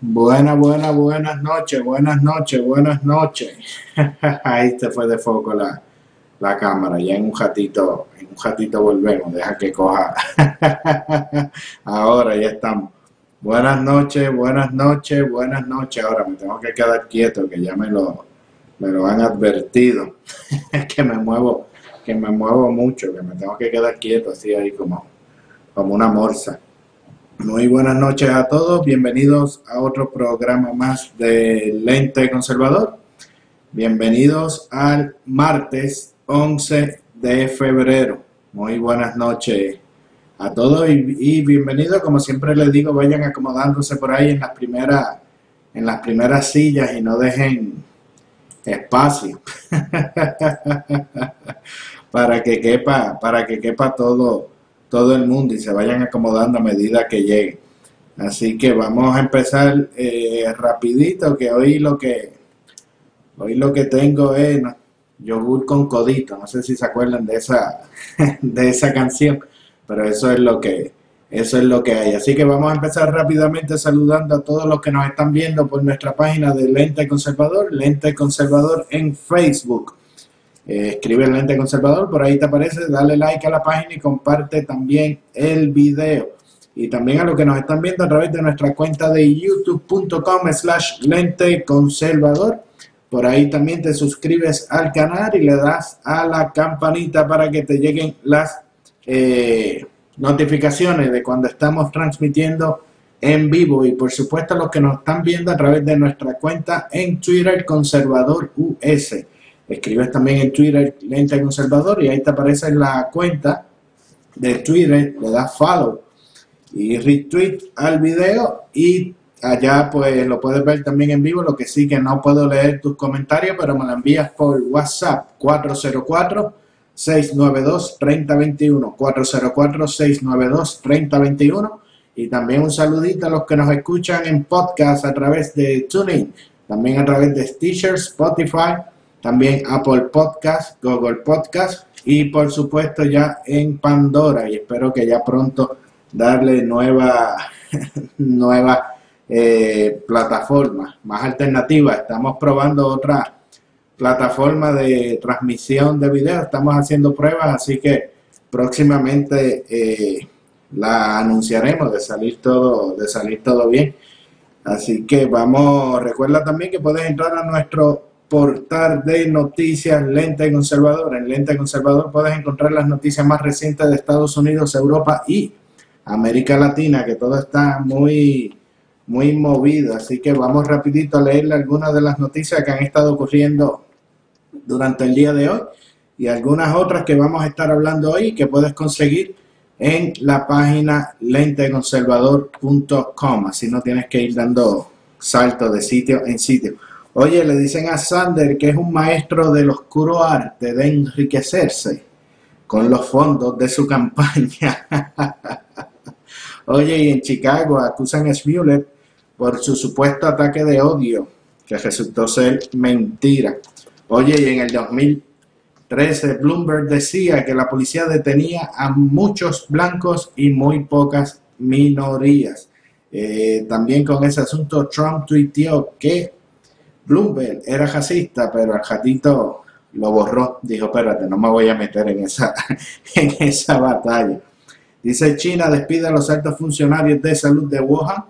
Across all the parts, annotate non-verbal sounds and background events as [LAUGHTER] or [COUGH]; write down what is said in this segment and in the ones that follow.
Buenas, buenas, buenas noches, buenas noches, buenas noches. [LAUGHS] Ahí se fue de foco la, la cámara. Ya en un ratito, en un ratito volvemos. Deja que coja. [LAUGHS] Ahora ya estamos. Buenas noches, buenas noches, buenas noches. Ahora me tengo que quedar quieto, que ya me lo, me lo han advertido. [LAUGHS] que me muevo, que me muevo mucho, que me tengo que quedar quieto, así ahí como, como una morsa. Muy buenas noches a todos, bienvenidos a otro programa más de Lente Conservador. Bienvenidos al martes 11 de febrero. Muy buenas noches a todos y, bienvenidos, como siempre les digo, vayan acomodándose por ahí en las primeras en las primeras sillas y no dejen espacio [LAUGHS] para que quepa para que quepa todo todo el mundo y se vayan acomodando a medida que lleguen. Así que vamos a empezar eh, rapidito, que hoy lo que hoy lo que tengo es yogur con codito. No sé si se acuerdan de esa [LAUGHS] de esa canción, pero eso es lo que eso es lo que hay. Así que vamos a empezar rápidamente saludando a todos los que nos están viendo por nuestra página de Lente Conservador, Lente Conservador en Facebook. Eh, escribe el lente conservador, por ahí te aparece, dale like a la página y comparte también el video. Y también a los que nos están viendo a través de nuestra cuenta de youtube.com slash lente conservador. Por ahí también te suscribes al canal y le das a la campanita para que te lleguen las eh, notificaciones de cuando estamos transmitiendo en vivo. Y por supuesto a los que nos están viendo a través de nuestra cuenta en Twitter Conservador US. Escribes también en Twitter Lente Conservador y ahí te aparece la cuenta de Twitter, le das follow y retweet al video y allá pues lo puedes ver también en vivo, lo que sí que no puedo leer tus comentarios, pero me lo envías por WhatsApp 404 692 3021 404 692 3021 y también un saludito a los que nos escuchan en podcast a través de TuneIn, también a través de Stitcher, Spotify, también Apple Podcast, Google Podcast y por supuesto ya en Pandora. Y espero que ya pronto darle nueva [LAUGHS] nueva eh, plataforma más alternativa. Estamos probando otra plataforma de transmisión de video. Estamos haciendo pruebas así que próximamente eh, la anunciaremos de salir todo de salir todo bien. Así que vamos recuerda también que puedes entrar a nuestro portal de noticias Lente Conservador. En Lente Conservador puedes encontrar las noticias más recientes de Estados Unidos, Europa y América Latina, que todo está muy, muy movido. Así que vamos rapidito a leerle algunas de las noticias que han estado ocurriendo durante el día de hoy y algunas otras que vamos a estar hablando hoy que puedes conseguir en la página lenteconservador.com. Así no tienes que ir dando saltos de sitio en sitio. Oye, le dicen a Sander que es un maestro del oscuro arte de enriquecerse con los fondos de su [LAUGHS] campaña. Oye, y en Chicago acusan a Smollett por su supuesto ataque de odio, que resultó ser mentira. Oye, y en el 2013 Bloomberg decía que la policía detenía a muchos blancos y muy pocas minorías. Eh, también con ese asunto Trump tuiteó que Bloomberg era racista, pero el jatito lo borró. Dijo, espérate, no me voy a meter en esa, [LAUGHS] en esa batalla. Dice China despide a los altos funcionarios de salud de Wuhan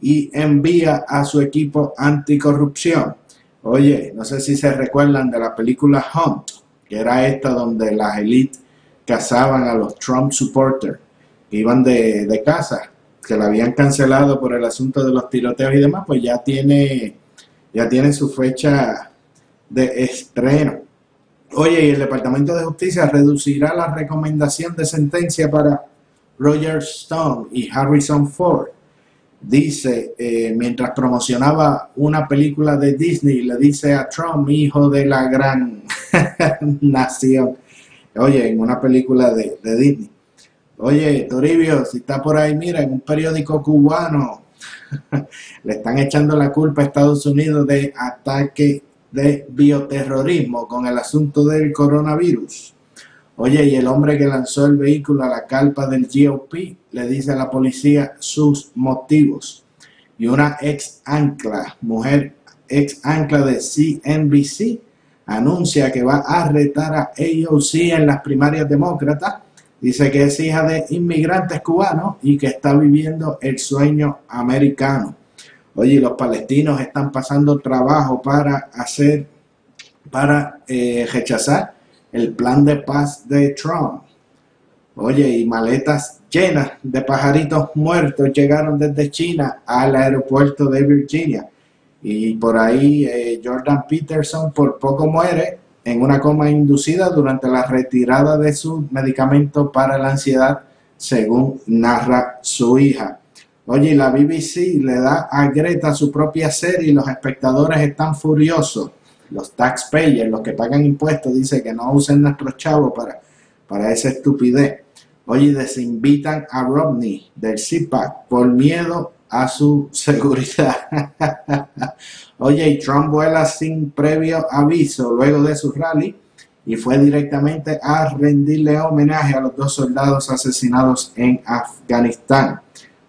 y envía a su equipo anticorrupción. Oye, no sé si se recuerdan de la película Hunt, que era esta donde las élites cazaban a los Trump supporters, que iban de, de casa, que la habían cancelado por el asunto de los tiroteos y demás, pues ya tiene, ya tiene su fecha de estreno. Oye, y el Departamento de Justicia reducirá la recomendación de sentencia para Roger Stone y Harrison Ford. Dice, eh, mientras promocionaba una película de Disney, le dice a Trump, hijo de la gran [LAUGHS] nación. Oye, en una película de Disney. Oye, Toribio, si está por ahí, mira, en un periódico cubano [LAUGHS] le están echando la culpa a Estados Unidos de ataque de bioterrorismo con el asunto del coronavirus. Oye, y el hombre que lanzó el vehículo a la calpa del GOP le dice a la policía sus motivos. Y una ex ancla, mujer ex ancla de CNBC, anuncia que va a retar a AOC en las primarias demócratas. Dice que es hija de inmigrantes cubanos y que está viviendo el sueño americano. Oye, los palestinos están pasando trabajo para hacer, para eh, rechazar el plan de paz de Trump. Oye, y maletas llenas de pajaritos muertos llegaron desde China al aeropuerto de Virginia. Y por ahí eh, Jordan Peterson por poco muere en una coma inducida durante la retirada de su medicamento para la ansiedad, según narra su hija. Oye, la BBC le da a Greta su propia serie y los espectadores están furiosos. Los taxpayers, los que pagan impuestos, dicen que no usen nuestros chavos para, para esa estupidez. Oye, desinvitan a Romney del CPAC por miedo a su seguridad. [LAUGHS] Oye, y Trump vuela sin previo aviso luego de su rally y fue directamente a rendirle homenaje a los dos soldados asesinados en Afganistán.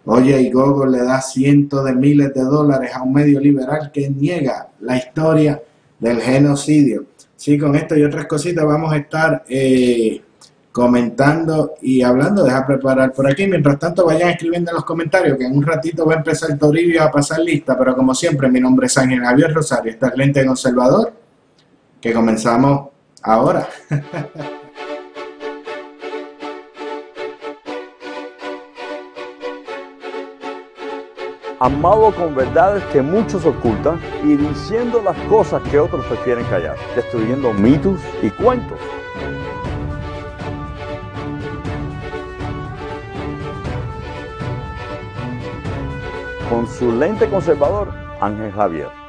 Oye, y Gogo le da cientos de miles de dólares a un medio liberal que niega la historia del genocidio. Sí, con esto y otras cositas vamos a estar eh, comentando y hablando. Deja preparar por aquí. Mientras tanto, vayan escribiendo en los comentarios que en un ratito va a empezar Toribio a pasar lista. Pero como siempre, mi nombre es Ángel Javier Rosario. Esta es Lente Conservador, que comenzamos ahora. [LAUGHS] amado con verdades que muchos ocultan y diciendo las cosas que otros prefieren callar, destruyendo mitos y cuentos. Con su lente conservador, Ángel Javier.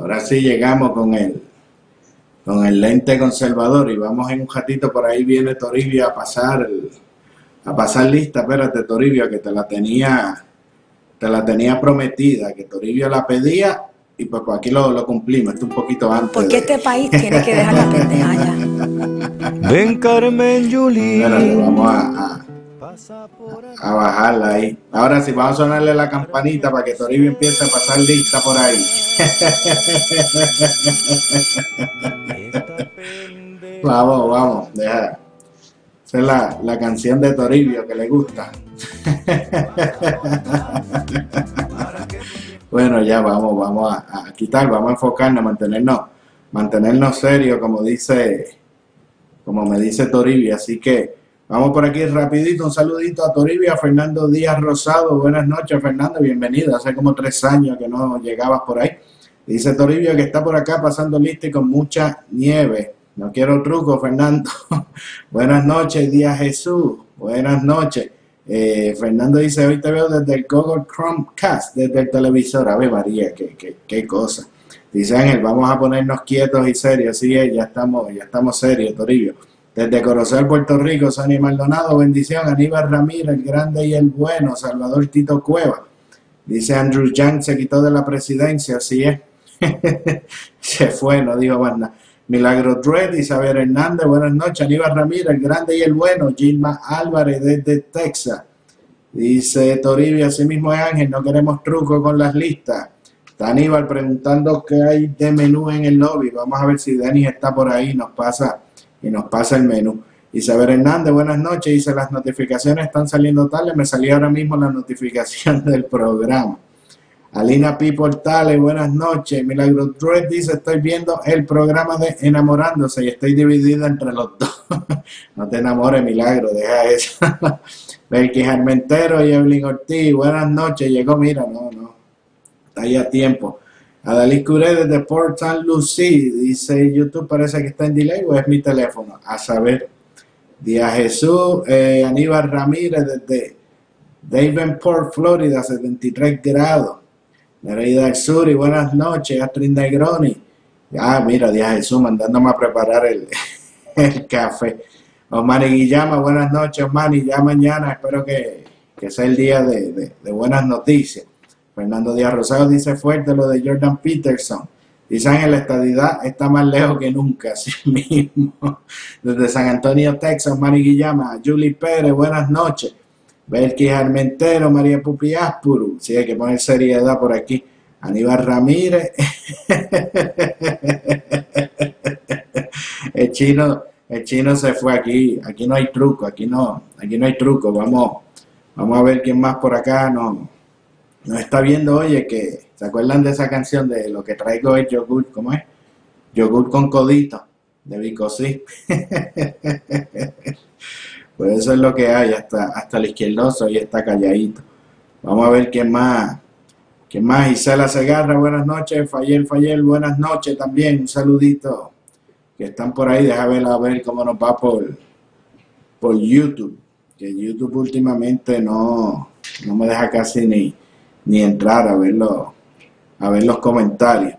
Ahora sí llegamos con el, con el lente conservador y vamos en un ratito por ahí viene Toribio a pasar a pasar lista, espérate Toribio que te la tenía te la tenía prometida, que Toribio la pedía y pues, pues aquí lo, lo cumplimos, esto un poquito antes. Porque de- este país tiene que dejar la pendeja ya. Ven Carmen Yulín. Espérate, vamos a, a, a bajarla ahí. Ahora sí, vamos a sonarle la campanita para que Toribio empiece a pasar lista por ahí. [LAUGHS] Vamos, vamos, deja. Esa es la, la canción de Toribio que le gusta. [LAUGHS] bueno, ya vamos, vamos a, quitar, vamos a enfocarnos, mantenernos, mantenernos serios, como dice, como me dice Toribio. Así que Vamos por aquí rapidito, un saludito a Toribio, a Fernando Díaz Rosado. Buenas noches, Fernando, bienvenido. Hace como tres años que no llegabas por ahí. Dice Toribio que está por acá pasando lista y con mucha nieve. No quiero truco, Fernando. [LAUGHS] Buenas noches, Díaz Jesús. Buenas noches. Eh, Fernando dice, hoy te veo desde el Google Chromecast, desde el televisor. A ver, María, qué, qué, qué cosa. Dice Ángel, vamos a ponernos quietos y serios. Sí, ya estamos, ya estamos serios, Toribio. Desde Corozal, Puerto Rico, Sonny Maldonado, bendición, Aníbal Ramírez, el grande y el bueno, Salvador Tito Cueva. Dice Andrew Yang, se quitó de la presidencia, así es. [LAUGHS] se fue, no dijo más nada. Milagro Dredd, Isabel Hernández, buenas noches. Aníbal Ramírez, el grande y el bueno. Gilma Álvarez desde Texas. Dice Toribio, así mismo es Ángel, no queremos truco con las listas. Está Aníbal preguntando qué hay de menú en el lobby. Vamos a ver si Denis está por ahí, nos pasa y nos pasa el menú. Isabel Hernández, buenas noches. Dice, las notificaciones están saliendo tarde. Me salió ahora mismo la notificación [LAUGHS] del programa. Alina P. Portales, buenas noches. Milagro Dredd dice, estoy viendo el programa de Enamorándose y estoy dividida entre los dos. [LAUGHS] no te enamores, Milagro, deja eso. [LAUGHS] Belkis Armentero y Evelyn Ortiz, buenas noches. Llegó, mira, no, no, está ahí a tiempo. Adalí Curé desde Port St. Lucie, dice YouTube parece que está en delay o es mi teléfono. A saber. Díaz Jesús, eh, Aníbal Ramírez desde Davenport, Florida, 73 grados. Nereida del Sur y buenas noches, Astrid Negroni. Ah, mira, Díaz Jesús mandándome a preparar el, [LAUGHS] el café. Osmani Guillama, buenas noches, Osmani. Ya mañana espero que, que sea el día de, de buenas noticias. Fernando Díaz Rosado dice fuerte lo de Jordan Peterson. Dice en la estadidad está más lejos que nunca, [LAUGHS] así mismo. Desde San Antonio, Texas, Mari Guillama, Julie Pérez, buenas noches. Belkis Armentero, María Pupi Aspuru. Sí, hay que poner seriedad por aquí. Aníbal Ramírez. [LAUGHS] el chino, el chino se fue aquí. Aquí no hay truco, aquí no, aquí no hay truco. Vamos, vamos a ver quién más por acá no nos está viendo, oye, que se acuerdan de esa canción de lo que traigo es yogur, ¿cómo es? Yogur con codito, de Bicosí. [LAUGHS] pues eso es lo que hay, hasta, hasta el izquierdoso y está calladito. Vamos a ver quién más. ¿Quién más? Isela Segarra, buenas noches. Fayel, Fayel, buenas noches también. Un saludito. Que están por ahí, déjame ver a ver cómo nos va por, por YouTube. Que YouTube últimamente no, no me deja casi ni, ni entrar a verlo, a ver los comentarios.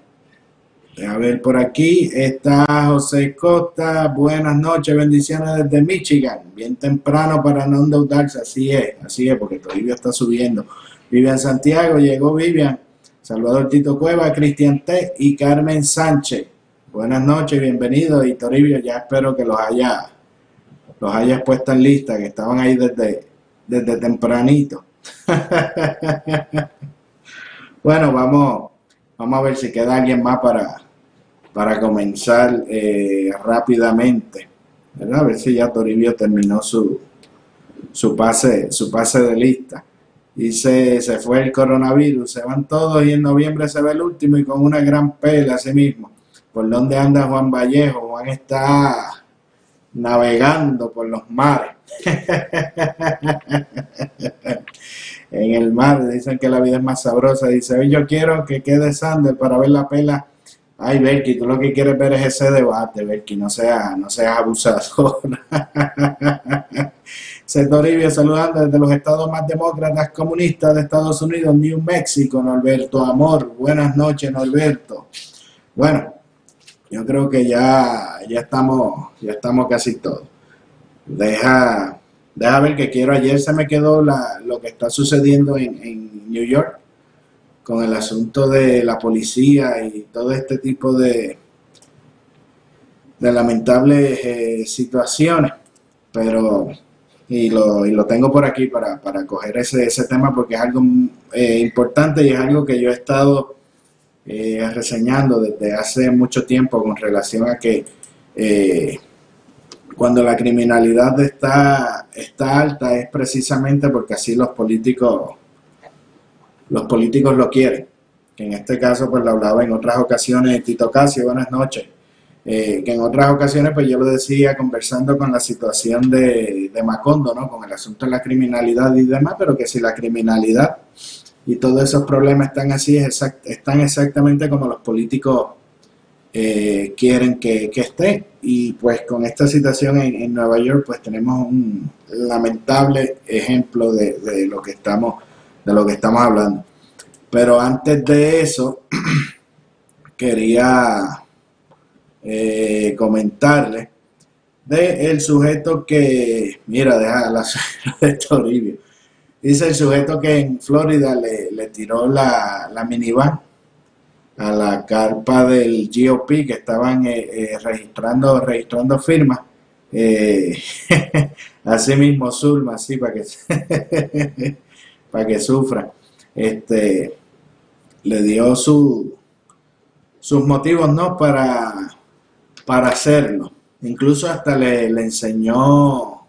A ver, por aquí está José Costa. Buenas noches, bendiciones desde Michigan. Bien temprano para no endeudarse. Así es, así es, porque Toribio está subiendo. Vivian Santiago, llegó Vivian. Salvador Tito Cueva, Cristian T. y Carmen Sánchez. Buenas noches, bienvenidos. Y Toribio, ya espero que los haya, los hayas puesto en lista, que estaban ahí desde, desde tempranito. [LAUGHS] bueno, vamos, vamos a ver si queda alguien más para, para comenzar eh, rápidamente. ¿verdad? A ver si ya Toribio terminó su, su, pase, su pase de lista. Dice, se fue el coronavirus, se van todos y en noviembre se ve el último y con una gran pela así mismo. ¿Por dónde anda Juan Vallejo? Juan está navegando por los mares. en el mar dicen que la vida es más sabrosa. Dice, hoy yo quiero que quede Sander para ver la pela. Ay, Berky, tú lo que quieres ver es ese debate, Berky, no seas no sea abusador. [LAUGHS] Toribio saludando desde los estados más demócratas comunistas de Estados Unidos, New Mexico, Norberto Amor. Buenas noches, Norberto. Bueno, yo creo que ya, ya estamos, ya estamos casi todos. Deja, deja ver que quiero. Ayer se me quedó la, lo que está sucediendo en, en New York con el asunto de la policía y todo este tipo de, de lamentables eh, situaciones. Pero, y lo, y lo tengo por aquí para, para coger ese, ese tema porque es algo eh, importante y es algo que yo he estado eh, reseñando desde hace mucho tiempo con relación a que eh, cuando la criminalidad está, está alta es precisamente porque así los políticos los políticos lo quieren. Que en este caso pues lo hablaba en otras ocasiones Tito Casio, buenas noches. eh, que en otras ocasiones pues yo lo decía conversando con la situación de, de Macondo, ¿no? Con el asunto de la criminalidad y demás, pero que si la criminalidad y todos esos problemas están así, están exactamente como los políticos eh, quieren que, esté. Y pues con esta situación en, Nueva York, pues tenemos un lamentable ejemplo de, lo que estamos, de lo que estamos hablando. Pero antes de eso, [CLEARS THROAT] quería eh, comentarle de el sujeto que, mira, deja la [LAUGHS] de Toribio Dice el sujeto que en Florida le, tiró la, minivan a la carpa del GOP que estaban eh, eh, registrando, registrando firmas. Eh, [LAUGHS] así mismo Zulma, así para que, [LAUGHS] para que sufra. Este, le dio su, sus motivos no para, para hacerlo. Incluso hasta le, le enseñó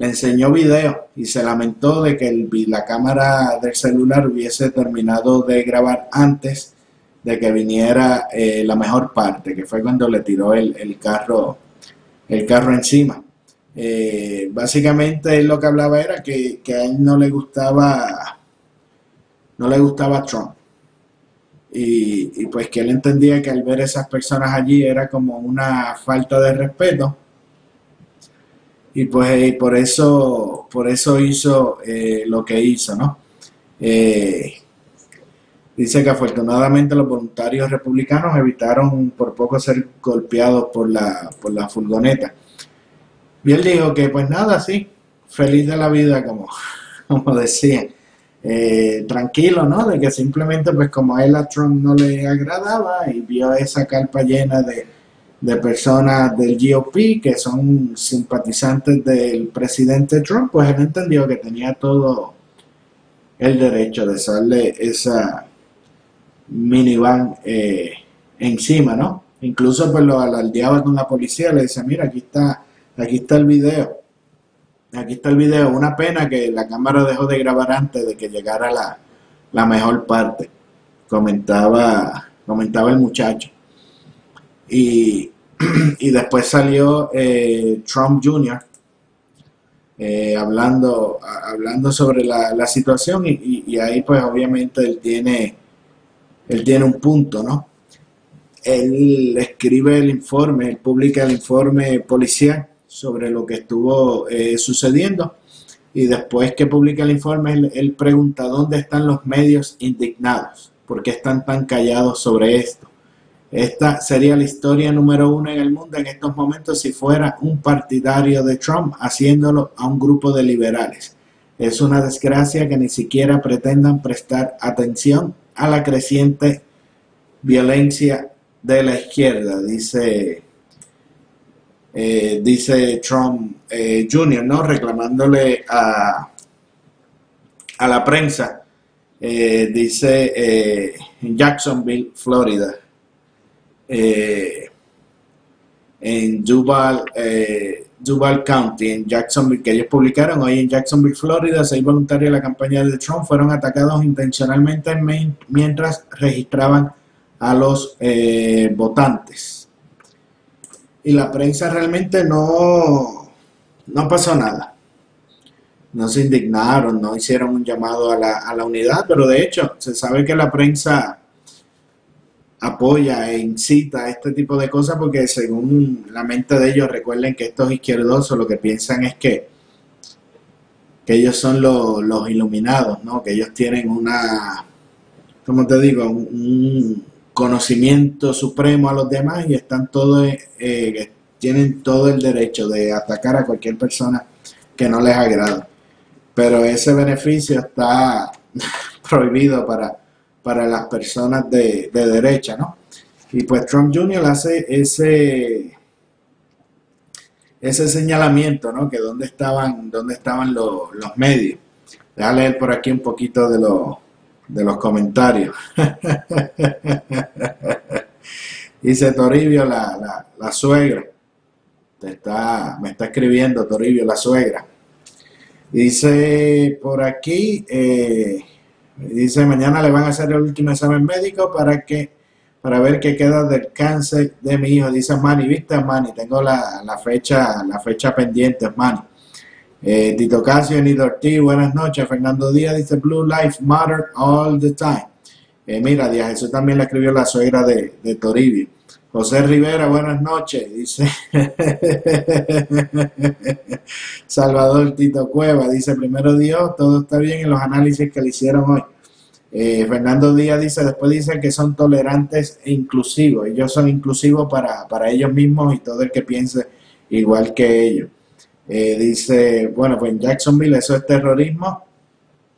le enseñó video y se lamentó de que el, la cámara del celular hubiese terminado de grabar antes de que viniera eh, la mejor parte, que fue cuando le tiró el, carro, el carro encima. Eh, básicamente él lo que hablaba era que, a él no le gustaba no le gustaba Trump y, y, pues que él entendía que al ver esas personas allí era como una falta de respeto y pues eh, por eso por eso hizo eh, lo que hizo no eh, dice que afortunadamente los voluntarios republicanos evitaron por poco ser golpeados por la por la furgoneta. Y él dijo que pues nada sí feliz de la vida como [LAUGHS] como decía. Tranquilo no de que simplemente pues como a él a Trump no le agradaba y vio esa carpa llena de de personas del GOP que son simpatizantes del presidente Trump, pues él entendió que tenía todo el derecho de darle esa minivan eh, encima, ¿no? Incluso pues lo alardeaba con la policía, le decía, mira, aquí está, aquí está el video. Aquí está el video. Una pena que la cámara dejó de grabar antes de que llegara la, la mejor parte. Comentaba, comentaba el muchacho. Y, [CLEARS THROAT] y después salió eh, Trump Jr. Eh, hablando, hablando sobre la, situación y, ahí pues obviamente él tiene, él tiene un punto, ¿no? Él escribe el informe, él publica el informe policial sobre lo que estuvo eh, sucediendo y después que publica el informe él pregunta dónde están los medios indignados, por qué están tan callados sobre esto. Esta sería la historia número uno en el mundo en estos momentos si fuera un partidario de Trump haciéndolo a un grupo de liberales. Es una desgracia que ni siquiera pretendan prestar atención a la creciente violencia de la izquierda, dice, eh, dice Trump eh, Jr., ¿no? reclamándole a, a la prensa, eh, dice en Jacksonville, Florida. Eh, en Duval, eh, County, en Jacksonville, que ellos publicaron hoy en Jacksonville, Florida, seis voluntarios de la campaña de Trump fueron atacados intencionalmente mientras registraban a los eh, votantes. Y la prensa realmente no, no pasó nada. No se indignaron, no hicieron un llamado a la, a la unidad, pero de hecho se sabe que la prensa apoya e incita a este tipo de cosas porque según la mente de ellos recuerden que estos izquierdosos lo que piensan es que, que ellos son los, iluminados, ¿no? que ellos tienen una, como te digo, un, conocimiento supremo a los demás y están todos, eh, tienen todo el derecho de atacar a cualquier persona que no les agrada. Pero ese beneficio está [LAUGHS] prohibido para para las personas de, derecha, ¿no? Y pues Trump Jr. hace ese, ese señalamiento, ¿no? Que dónde estaban, dónde estaban los, los medios. a leer por aquí un poquito de, los, de los comentarios. [LAUGHS] Dice Toribio, la, la, suegra. está, me está escribiendo Toribio, la suegra. Dice por aquí, eh, Dice, mañana le van a hacer el último examen médico para que para ver qué queda del cáncer de mi hijo. Dice Manny, ¿viste Manny? Tengo la, la fecha, la fecha pendiente, Manny. Eh, Tito Casio, Nido Ortiz, buenas noches. Fernando Díaz dice Blue Life Matter all the time. Eh, mira, Díaz Jesús también le escribió la suegra de, de Toribio. José Rivera, buenas noches, dice [LAUGHS] Salvador Tito Cueva, dice primero Dios, todo está bien en los análisis que le hicieron hoy. Eh, Fernando Díaz dice, después dice que son tolerantes e inclusivos, ellos son inclusivos para, para ellos mismos y todo el que piense igual que ellos. Eh, dice, bueno, pues en Jacksonville eso es terrorismo,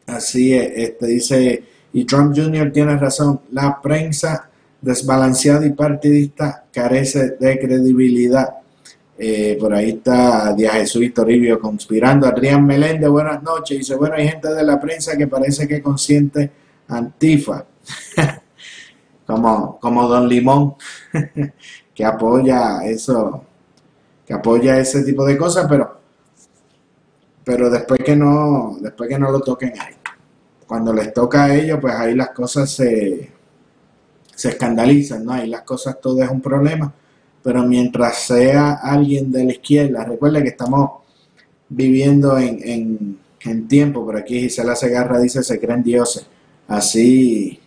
así es, este dice, y Trump Jr. tiene razón, la prensa desbalanceada y partidista carece de credibilidad. Eh, por ahí está Díaz Jesús Toribio conspirando. Adrián Meléndez, buenas noches. Dice, bueno, hay gente de la prensa que parece que consiente Antifa, [LAUGHS] como, como Don Limón, [LAUGHS] que apoya eso, que apoya ese tipo de cosas, pero, pero después que no, después que no lo toquen ahí. Cuando les toca a ellos, pues ahí las cosas se, se escandalizan, ¿no? Ahí las cosas todo es un problema, pero mientras sea alguien de la izquierda, recuerde que estamos viviendo en, en, en tiempo, por aquí Gisela Segarra dice se creen dioses, así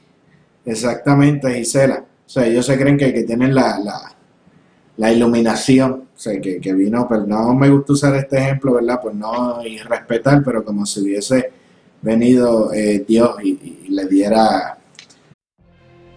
exactamente Gisela, o sea, ellos se creen que, que tienen la, la, la iluminación, o sea, que, que, vino, pero no me gusta usar este ejemplo, ¿verdad? Pues no y respetar, pero como si hubiese venido eh, Dios y le diera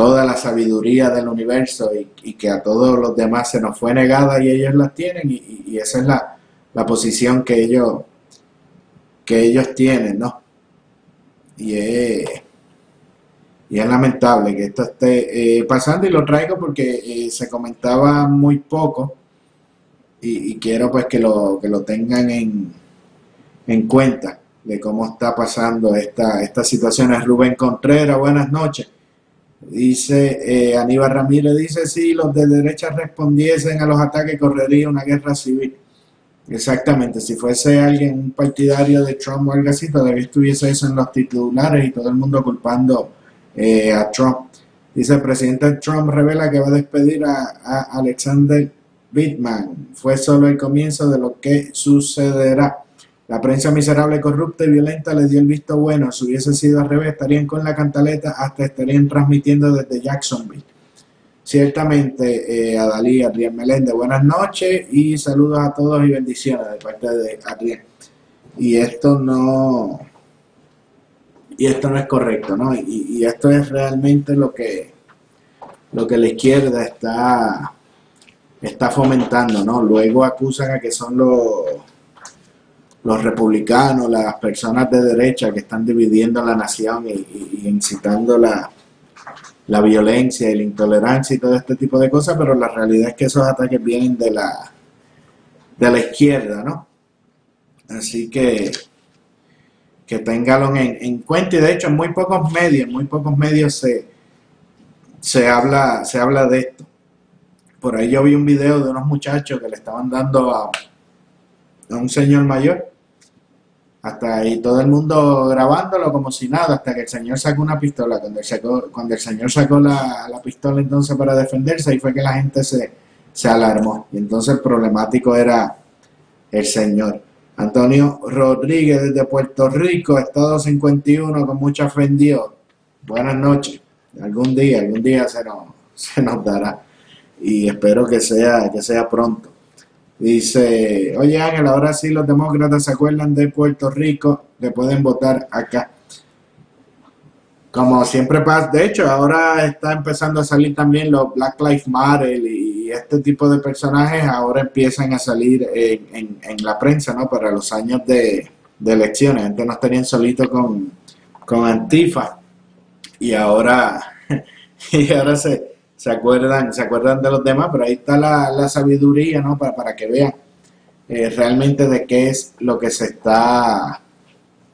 toda la sabiduría del universo y, que a todos los demás se nos fue negada y ellos las tienen y, esa es la, la, posición que ellos que ellos tienen, ¿no? Y es, y es lamentable que esto esté eh, pasando y lo traigo porque eh, se comentaba muy poco y, y, quiero pues que lo, que lo tengan en, en cuenta de cómo está pasando esta, esta situación. Es Rubén Contreras, buenas noches. Dice eh, Aníbal Ramírez, dice, si los de derecha respondiesen a los ataques, correría una guerra civil. Exactamente, si fuese alguien, un partidario de Trump o algo así, todavía estuviese eso en los titulares y todo el mundo culpando eh, a Trump. Dice, el presidente Trump revela que va a despedir a, a Alexander Bittman. Fue solo el comienzo de lo que sucederá. La prensa miserable, corrupta y violenta le dio el visto bueno. Si hubiese sido al revés, estarían con la cantaleta, hasta estarían transmitiendo desde Jacksonville. Ciertamente, eh, Adalí, Adrián Meléndez, buenas noches y saludos a todos y bendiciones de parte de Adrián. Y esto no, y esto no es correcto, ¿no? Y, y esto es realmente lo que, lo que la izquierda está, está fomentando, ¿no? Luego acusan a que son los los republicanos, las personas de derecha que están dividiendo la nación y, incitando la, la, violencia y la intolerancia y todo este tipo de cosas, pero la realidad es que esos ataques vienen de la, de la izquierda, ¿no? Así que que ténganlo en, en, cuenta y de hecho en muy pocos medios, en muy pocos medios se, se, habla, se habla de esto. Por ahí yo vi un video de unos muchachos que le estaban dando a, a un señor mayor hasta ahí todo el mundo grabándolo como si nada, hasta que el señor sacó una pistola. Cuando el, señor sacó la, la, pistola entonces para defenderse, ahí fue que la gente se, se alarmó. Y entonces el problemático era el señor. Antonio Rodríguez desde Puerto Rico, Estado 51, con mucha fe. Buenas noches. Algún día, algún día se nos, se nos dará. Y espero que sea, que sea pronto. Dice, oye Ángel, ahora sí los demócratas se acuerdan de Puerto Rico, que pueden votar acá. Como siempre pasa, de hecho, ahora está empezando a salir también los Black Lives Matter y este tipo de personajes ahora empiezan a salir en, en, en la prensa, ¿no? Para los años de, de elecciones. Antes nos tenían solito con, con Antifa y ahora, [LAUGHS] y ahora se, se acuerdan, se acuerdan de los demás, pero ahí está la, la sabiduría, ¿no? Para, para que vean eh, realmente de qué es lo que se está,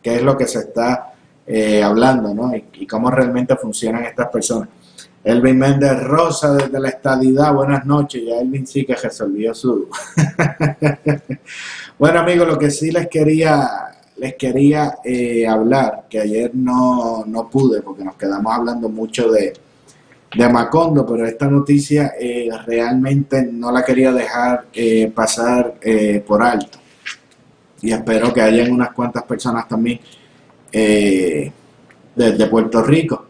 qué es lo que se está eh, hablando, ¿no? Y, cómo realmente funcionan estas personas. Elvin Méndez Rosa desde la estadidad, buenas noches, ya Elvin sí que resolvió su... [LAUGHS] bueno amigos, lo que sí les quería, les quería eh, hablar, que ayer no, no pude porque nos quedamos hablando mucho de, de Macondo, pero esta noticia eh, realmente no la quería dejar eh, pasar eh, por alto. Y espero que hayan unas cuantas personas también desde Puerto Rico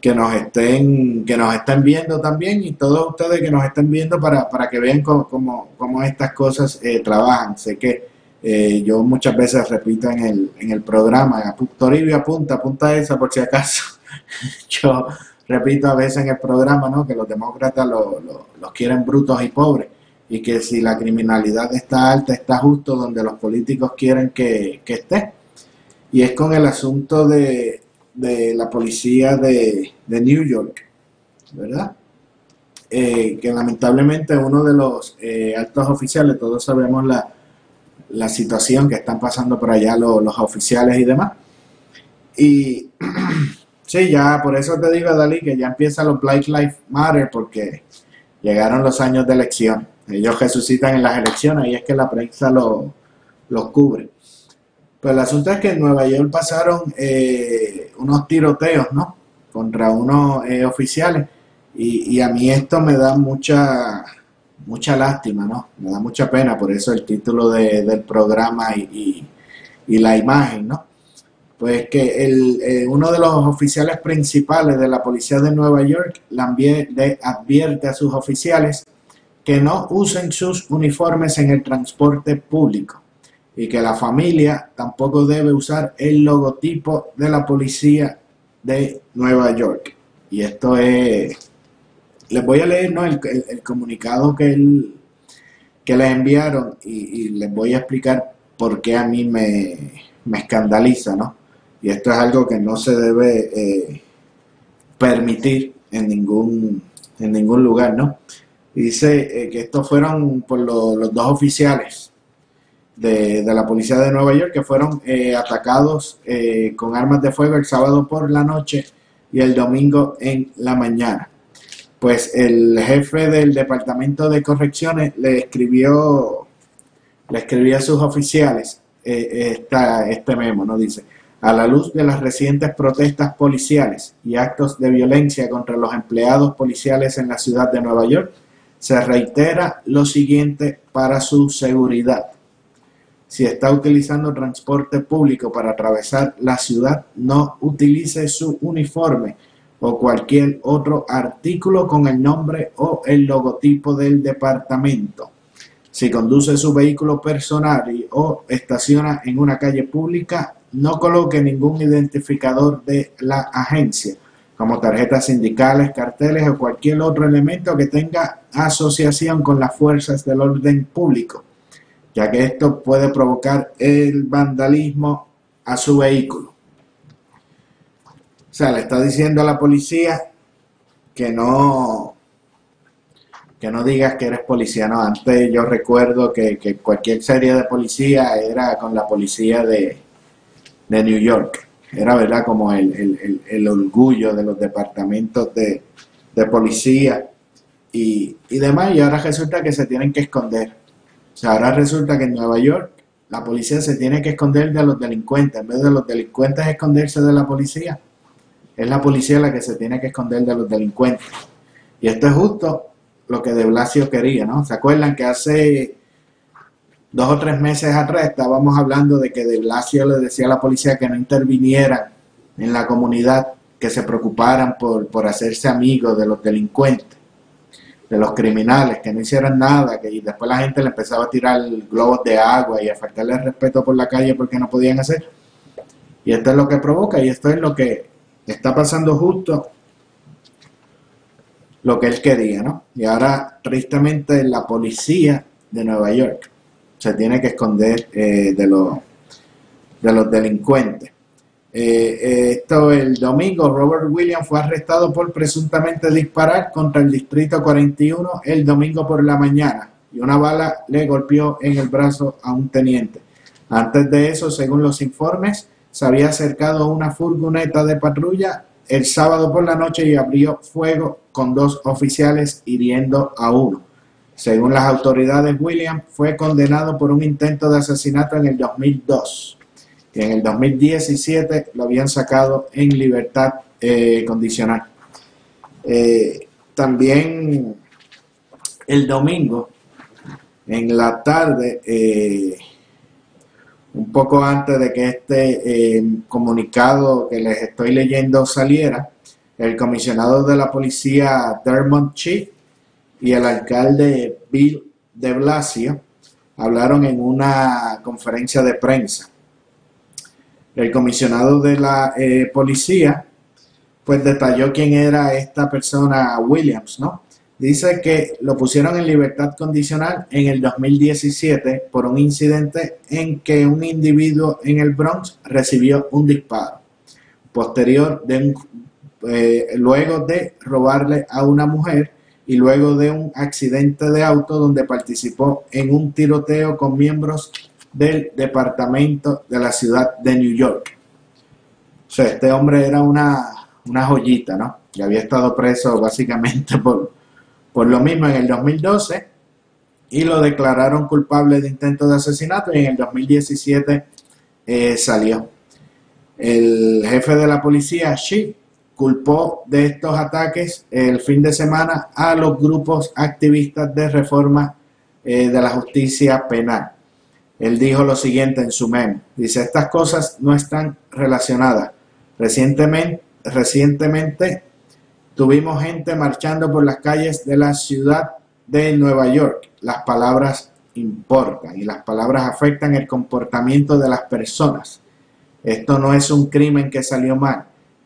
que nos estén que nos estén viendo también y todos ustedes que nos estén viendo para, para que vean cómo, cómo, estas cosas trabajan. Sé que yo muchas veces repito en el, en el programa, Toribio apunta, apunta esa por si acaso. [LAUGHS] yo repito a veces en el programa, ¿no? Que los demócratas los quieren brutos y pobres y que si la criminalidad está alta, está justo donde los políticos quieren que, esté. Y es con el asunto de, la policía de, New York, ¿verdad? Eh, que lamentablemente uno de los eh, altos oficiales, todos sabemos la, la, situación que están pasando por allá los, los oficiales y demás. Y [CLEARS THROAT] Sí, ya, por eso te digo, Dalí, que ya empiezan los Black Lives Matter, porque llegaron los años de elección. Ellos resucitan en las elecciones y es que la prensa los lo cubre. Pues el asunto es que en Nueva York pasaron eh, unos tiroteos, ¿no? Contra unos eh, oficiales. Y, a mí esto me da mucha, mucha lástima, ¿no? Me da mucha pena, por eso el título del programa y, y la imagen, ¿no? Pues que el, eh, uno de los oficiales principales de la policía de Nueva York le advierte a sus oficiales que no usen sus uniformes en el transporte público y que la familia tampoco debe usar el logotipo de la policía de Nueva York. Y esto es, les voy a leer ¿no? el, comunicado que, él, que le enviaron y, les voy a explicar por qué a mí me, me escandaliza, ¿no? Y esto es algo que no se debe eh, permitir en ningún, en ningún lugar, ¿no? dice eh, que estos fueron por los dos oficiales de, la policía de Nueva York que fueron eh, atacados con armas de fuego el sábado por la noche y el domingo en la mañana. Pues el jefe del departamento de correcciones le escribió, le escribió a sus oficiales esta, este memo, ¿no? Dice, a la luz de las recientes protestas policiales y actos de violencia contra los empleados policiales en la ciudad de Nueva York, se reitera lo siguiente para su seguridad. Si está utilizando transporte público para atravesar la ciudad, no utilice su uniforme o cualquier otro artículo con el nombre o el logotipo del departamento. Si conduce su vehículo personal o estaciona en una calle pública, no coloque ningún identificador de la agencia, como tarjetas sindicales, carteles o cualquier otro elemento que tenga asociación con las fuerzas del orden público, ya que esto puede provocar el vandalismo a su vehículo. O sea, le está diciendo a la policía que no que no digas que eres policía, no, antes yo recuerdo que, que cualquier serie de policía era con la policía de, de New York. Era, ¿verdad?, como el, orgullo de los departamentos de, policía y, demás. Y ahora resulta que se tienen que esconder. O sea, ahora resulta que en Nueva York la policía se tiene que esconder de los delincuentes. En vez de los delincuentes esconderse de la policía, es la policía la que se tiene que esconder de los delincuentes. Y esto es justo lo que de Blasio quería, ¿no? ¿Se acuerdan que hace dos o tres meses atrás estábamos hablando de que de Blasio le decía a la policía que no intervinieran en la comunidad, que se preocuparan por, por hacerse amigos de los delincuentes, de los criminales, que no hicieran nada, que y después la gente le empezaba a tirar globos de agua y a faltarle respeto por la calle porque no podían hacer. Y esto es lo que provoca y esto es lo que está pasando justo lo que él quería, ¿no? Y ahora, tristemente, la policía de Nueva York se tiene que esconder eh, de, los, de los delincuentes. Eh, esto el domingo, Robert Williams fue arrestado por presuntamente disparar contra el Distrito 41 el domingo por la mañana y una bala le golpeó en el brazo a un teniente. Antes de eso, según los informes, se había acercado una furgoneta de patrulla el sábado por la noche y abrió fuego con dos oficiales hiriendo a uno. Según las autoridades, Williams fue condenado por un intento de asesinato en el 2002 y en el 2017 lo habían sacado en libertad eh, condicional. Eh, también el domingo, en la tarde, eh, un poco antes de que este comunicado que les estoy leyendo saliera, el comisionado de la policía Dermot Chief y el alcalde Bill de Blasio hablaron en una conferencia de prensa. El comisionado de la eh, policía pues detalló quién era esta persona Williams, ¿no? Dice que lo pusieron en libertad condicional en el 2017 por un incidente en que un individuo en el Bronx recibió un disparo. Posterior de eh, luego de robarle a una mujer y luego de un accidente de auto donde participó en un tiroteo con miembros del departamento de la ciudad de New York. O sea, este hombre era una, una joyita, ¿no? Y había estado preso básicamente [LAUGHS] por, por lo mismo en el 2012 y lo declararon culpable de intento de asesinato y en el 2017 eh, salió. El jefe de la policía, Shi, culpó de estos ataques el fin de semana a los grupos activistas de reforma eh, de la justicia penal. Él dijo lo siguiente en su memo. Dice, estas cosas no están relacionadas. Recientemente, recientemente tuvimos gente marchando por las calles de la ciudad de Nueva York. Las palabras importan y las palabras afectan el comportamiento de las personas. Esto no es un crimen que salió mal.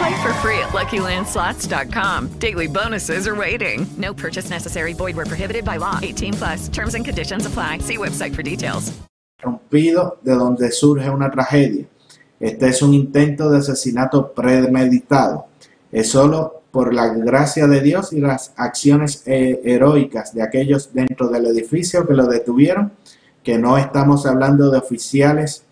Play for free at LuckyLandSlots.com. Daily bonuses are waiting. No purchase necessary. Void where prohibited by law. 18 plus. Terms and conditions apply. See website for details. Rompido de donde surge una tragedia. Este es un intento de asesinato premeditado. Es solo por la gracia de Dios y las acciones eh, heroicas de aquellos dentro del edificio que lo detuvieron, que no estamos hablando de oficiales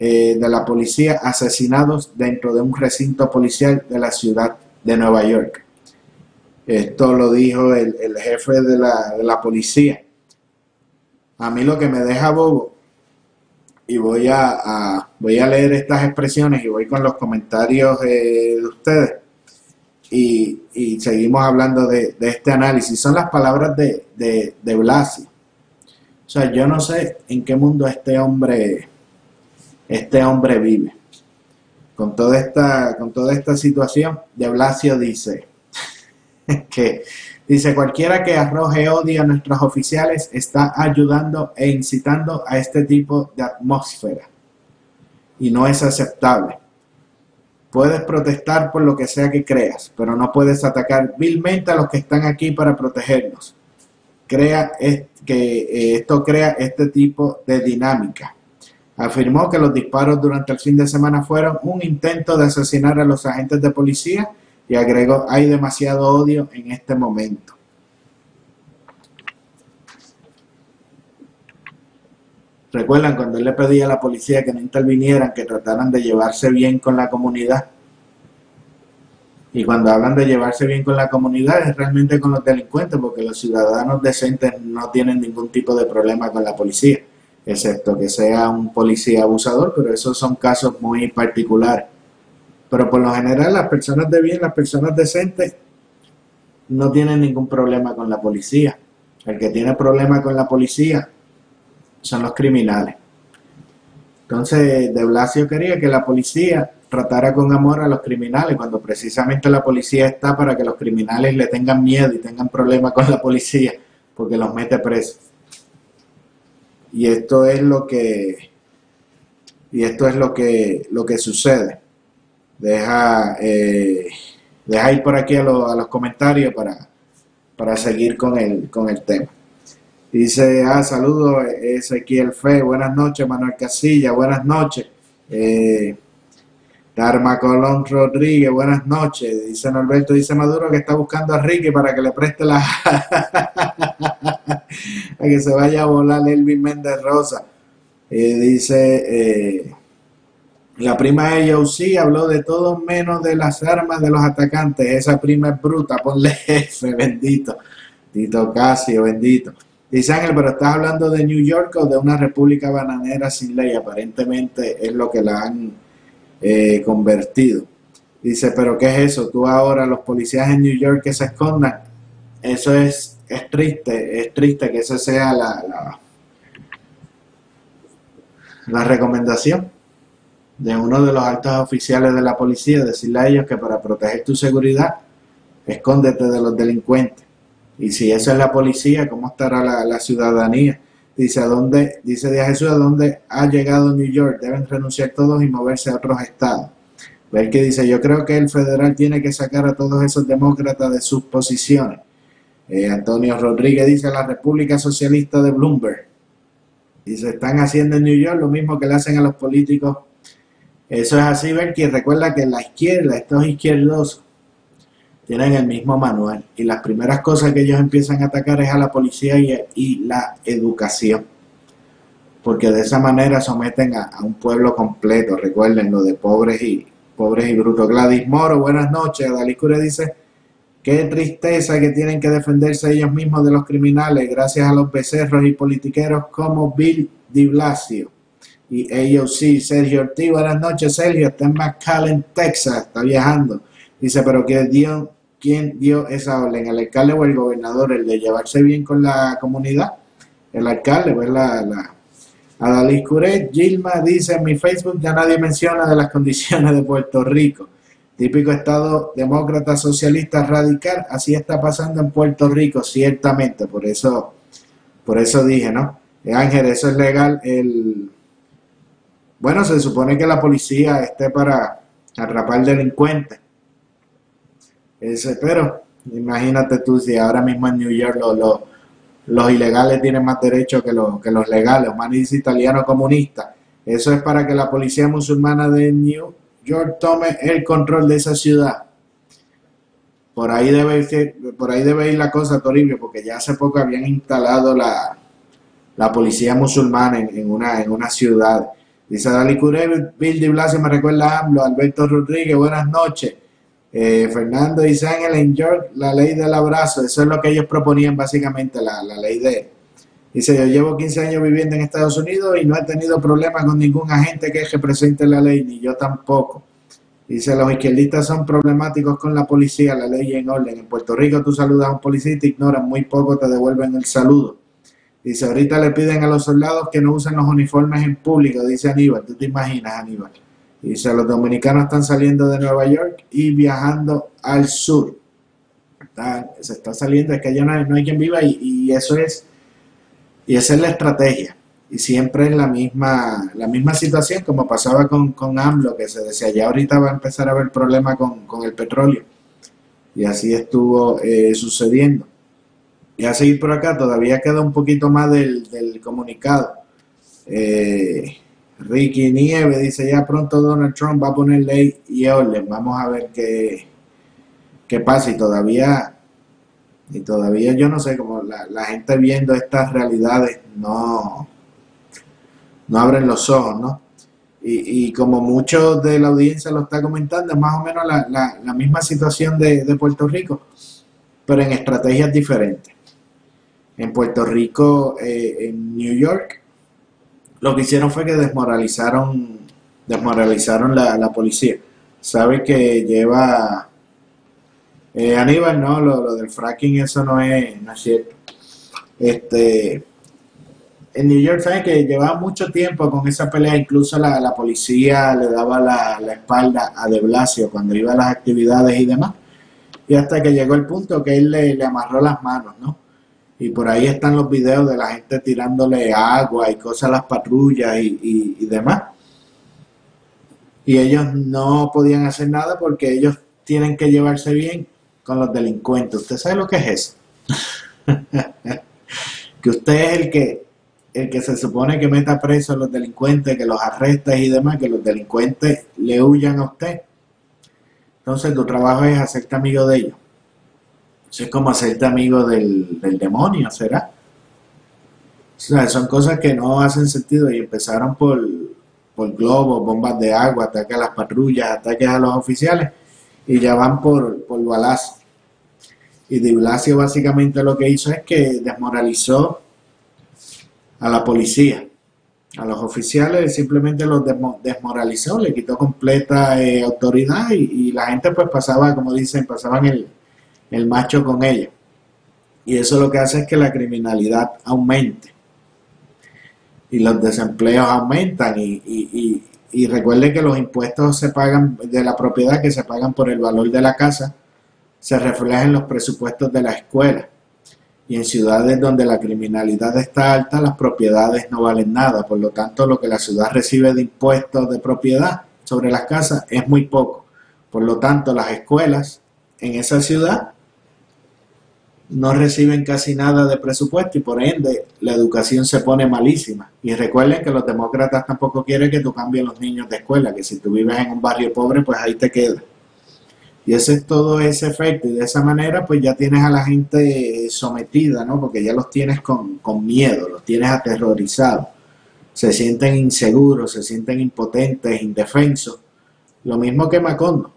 eh, de la policía asesinados dentro de un recinto policial de la ciudad de Nueva York. Esto lo dijo el, el jefe de la, de la, policía. A mí lo que me deja bobo, y voy a, voy a leer estas expresiones y voy con los comentarios eh, de ustedes, y, y, seguimos hablando de, de, este análisis, son las palabras de, de, de Blasio. O sea, yo no sé en qué mundo este hombre este hombre vive. Con toda esta, con toda esta situación, de dice [LAUGHS] que dice cualquiera que arroje odio a nuestros oficiales está ayudando e incitando a este tipo de atmósfera y no es aceptable. Puedes protestar por lo que sea que creas, pero no puedes atacar vilmente a los que están aquí para protegernos. Crea que eh, esto crea este tipo de dinámica afirmó que los disparos durante el fin de semana fueron un intento de asesinar a los agentes de policía y agregó, hay demasiado odio en este momento. Recuerdan cuando él le pedía a la policía que no intervinieran, que trataran de llevarse bien con la comunidad. Y cuando hablan de llevarse bien con la comunidad es realmente con los delincuentes, porque los ciudadanos decentes no tienen ningún tipo de problema con la policía, excepto que sea un policía abusador, pero esos son casos muy particulares. Pero por lo general las personas de bien, las personas decentes, no tienen ningún problema con la policía. El que tiene problema con la policía son los criminales. Entonces, De Blasio quería que la policía tratara con amor a los criminales, cuando precisamente la policía está para que los criminales le tengan miedo y tengan problemas con la policía, porque los mete presos. Y esto es lo que y esto es lo que lo que sucede. Deja eh, deja ir por aquí a, a los comentarios para, para seguir con el con el tema. Dice, ah, saludos Ezequiel Fe, buenas noches Manuel Casilla, buenas noches. Eh, Darma Colón Rodríguez, buenas noches. Dice Norberto, dice Maduro que está buscando a Ricky para que le preste la... [LAUGHS] a que se vaya a volar Elvin Méndez Rosa. Eh, dice, eh, la prima de sí habló de todo menos de las armas de los atacantes. Esa prima es bruta, ponle [LAUGHS] F, bendito. Tito Casio, bendito. Dice Ángel, pero estás hablando de New York o de una república bananera sin ley. Aparentemente es lo que la han eh, convertido. Dice, pero ¿qué es eso? Tú ahora, los policías en New York que se escondan. Eso es, es triste, es triste que esa sea la, la, la recomendación de uno de los altos oficiales de la policía, decirle a ellos que para proteger tu seguridad, escóndete de los delincuentes. Y si eso es la policía, ¿cómo estará la, ciudadanía? Dice, ¿a dónde, dice de Jesús, ¿a dónde ha llegado New York? Deben renunciar todos y moverse a otros estados. Ver que dice, yo creo que el federal tiene que sacar a todos esos demócratas de sus posiciones. Eh, Antonio Rodríguez dice, la República Socialista de Bloomberg. Dice, están haciendo en New York lo mismo que le hacen a los políticos. Eso es así, que recuerda que la izquierda, estos izquierdos, tienen el mismo manual. Y las primeras cosas que ellos empiezan a atacar es a la policía y, la educación. Porque de esa manera someten a, un pueblo completo. Recuerden lo de pobres y pobres y brutos. Gladys Moro buenas noches. Dalí dice qué tristeza que tienen que defenderse ellos mismos de los criminales gracias a los becerros y politiqueros como Bill Di Blasio. Y ellos sí Sergio Ortiz buenas noches Sergio. Está en McAllen Texas está viajando. Dice pero que Dios quién dio esa orden, el alcalde o el gobernador, el de llevarse bien con la comunidad, el alcalde, pues la, la Adalí Curet, Gilma dice en mi Facebook ya nadie menciona de las [LAUGHS] condiciones de Puerto Rico. Típico estado demócrata, socialista, radical, así está pasando en Puerto Rico, ciertamente, por eso, por eso dije, ¿no? Eh, Ángel, eso es legal, el bueno, se supone que la policía esté para atrapar delincuentes ese, pero imagínate tú si ahora mismo en New York los ilegales tienen más derechos que, los, que los legales. dice italiano. Eso es para que la policía musulmana de New York tome el control de esa ciudad. Por ahí debe ir, por ahí debe ir la cosa, Toribio, porque ya hace poco habían instalado la, la policía musulmana en, una, en una ciudad. Dice Dali Curebe, Bill de Blasio me recuerda a AMLO, Alberto Rodríguez, buenas noches. Eh, Fernando dice Ángel en York, la ley del abrazo, eso es lo que ellos proponían básicamente, la, ley de... Dice, yo llevo 15 años viviendo en Estados Unidos y no he tenido problemas con ningún agente que represente la ley, ni yo tampoco. Dice, los izquierdistas son problemáticos con la policía, la ley en orden. En Puerto Rico tú saludas a un policía y te ignoran, muy poco te devuelven el saludo. Dice, ahorita le piden a los soldados que no usen los uniformes en público, dice Aníbal. ¿Tú te imaginas, Aníbal? Dice, los dominicanos están saliendo de Nueva York y viajando al sur. se está saliendo, es que allá no hay, quien viva y, eso es, y esa es la estrategia. Y siempre es la misma, la misma situación como pasaba con, con AMLO, que se decía, ya ahorita va a empezar a haber problemas con, el petróleo. Y así estuvo eh, sucediendo. Y a seguir por acá, todavía queda un poquito más del, del comunicado. Eh, Ricky Nieve dice, ya pronto Donald Trump va a poner ley y orden. Vamos a ver qué, qué pasa. Y todavía, y todavía yo no sé, como la, gente viendo estas realidades no, no abren los ojos, ¿no? y, como muchos de la audiencia lo está comentando, es más o menos la, misma situación de, Puerto Rico, pero en estrategias diferentes. En Puerto Rico, eh, en New York, lo que hicieron fue que desmoralizaron, desmoralizaron la, policía. Sabe que lleva eh, Aníbal, no, lo, del fracking, eso no es, no es cierto. Este, en New York, ¿saben que llevaba mucho tiempo con esa pelea? Incluso la, policía le daba la, espalda a De Blasio cuando iba a las actividades y demás. Y hasta que llegó el punto que él le, amarró las manos, ¿no? Y por ahí están los videos de la gente tirándole agua y cosas a las patrullas y, y demás. Y ellos no podían hacer nada porque ellos tienen que llevarse bien con los delincuentes. ¿Usted sabe lo que es eso? [LAUGHS] que usted es el que el que se supone que meta preso a los delincuentes, que los arrestes y demás, que los delincuentes le huyan a usted. Entonces tu trabajo es hacerte amigo de ellos. Eso es como hacerte amigo del, demonio, ¿será? O sea, son cosas que no hacen sentido y empezaron por, por globos, bombas de agua, ataques a las patrullas, ataques a los oficiales y ya van por, por balazo. Y Di Blasio básicamente lo que hizo es que desmoralizó a la policía, a los oficiales, simplemente los desmoralizó, le quitó completa eh, autoridad y, la gente pues pasaba, como dicen, pasaban el, el macho con ella. Y eso lo que hace es que la criminalidad aumente y los desempleos aumentan y, y, y, recuerden que los impuestos se pagan de la propiedad que se pagan por el valor de la casa se reflejan en los presupuestos de la escuela y en ciudades donde la criminalidad está alta, las propiedades no valen nada. Por lo tanto, lo que la ciudad recibe de impuestos de propiedad sobre las casas es muy poco. Por lo tanto, las escuelas en esa ciudad no reciben casi nada de presupuesto y por ende la educación se pone malísima. Y recuerden que los demócratas tampoco quieren que tú cambies los niños de escuela, que si tú vives en un barrio pobre, pues ahí te quedas. Y ese es todo ese efecto. Y de esa manera, pues ya tienes a la gente sometida, ¿no? Porque ya los tienes con, miedo, los tienes aterrorizados. Se sienten inseguros, se sienten impotentes, indefensos. Lo mismo que Macondo.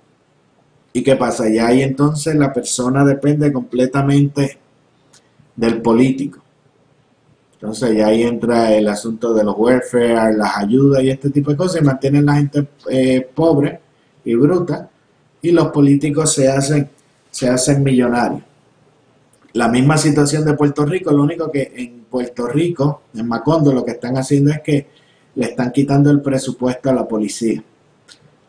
¿Y qué pasa? Ya ahí entonces la persona depende completamente del político. Entonces ya ahí entra el asunto de los welfare, las ayudas y este tipo de cosas y mantienen la gente eh, pobre y bruta y los políticos se hacen, se hacen millonarios. La misma situación de Puerto Rico, lo único que en Puerto Rico, en Macondo, lo que están haciendo es que le están quitando el presupuesto a la policía.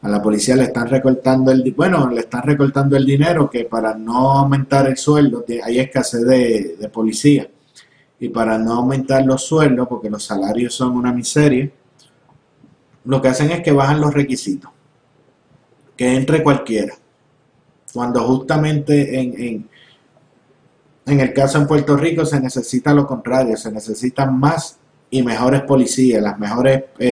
A la policía le están recortando el bueno, le están recortando el dinero que para no aumentar el sueldo, hay escasez de, de policía. Y para no aumentar los sueldos, porque los salarios son una miseria, lo que hacen es que bajan los requisitos que entre cualquiera. Cuando justamente en, en, el caso en Puerto Rico se necesita lo contrario, se necesitan más y mejores policías, las mejores... Eh.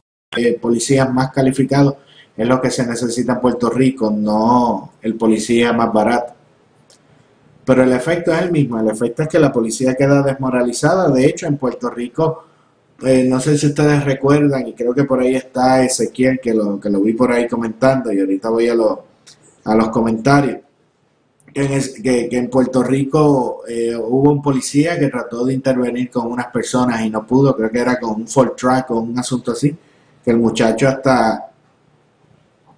Eh, policías más calificados es lo que se necesita en Puerto Rico, no el policía más barato. Pero el efecto es el mismo, el efecto es que la policía queda desmoralizada. De hecho, en Puerto Rico, eh, no sé si ustedes recuerdan, y creo que por ahí está Ezequiel, que lo, que lo vi por ahí comentando, y ahorita voy a, los comentarios. Que en, Puerto Rico eh, hubo un policía que trató de intervenir con unas personas y no pudo, creo que era con un Ford Track o un asunto así, que el muchacho hasta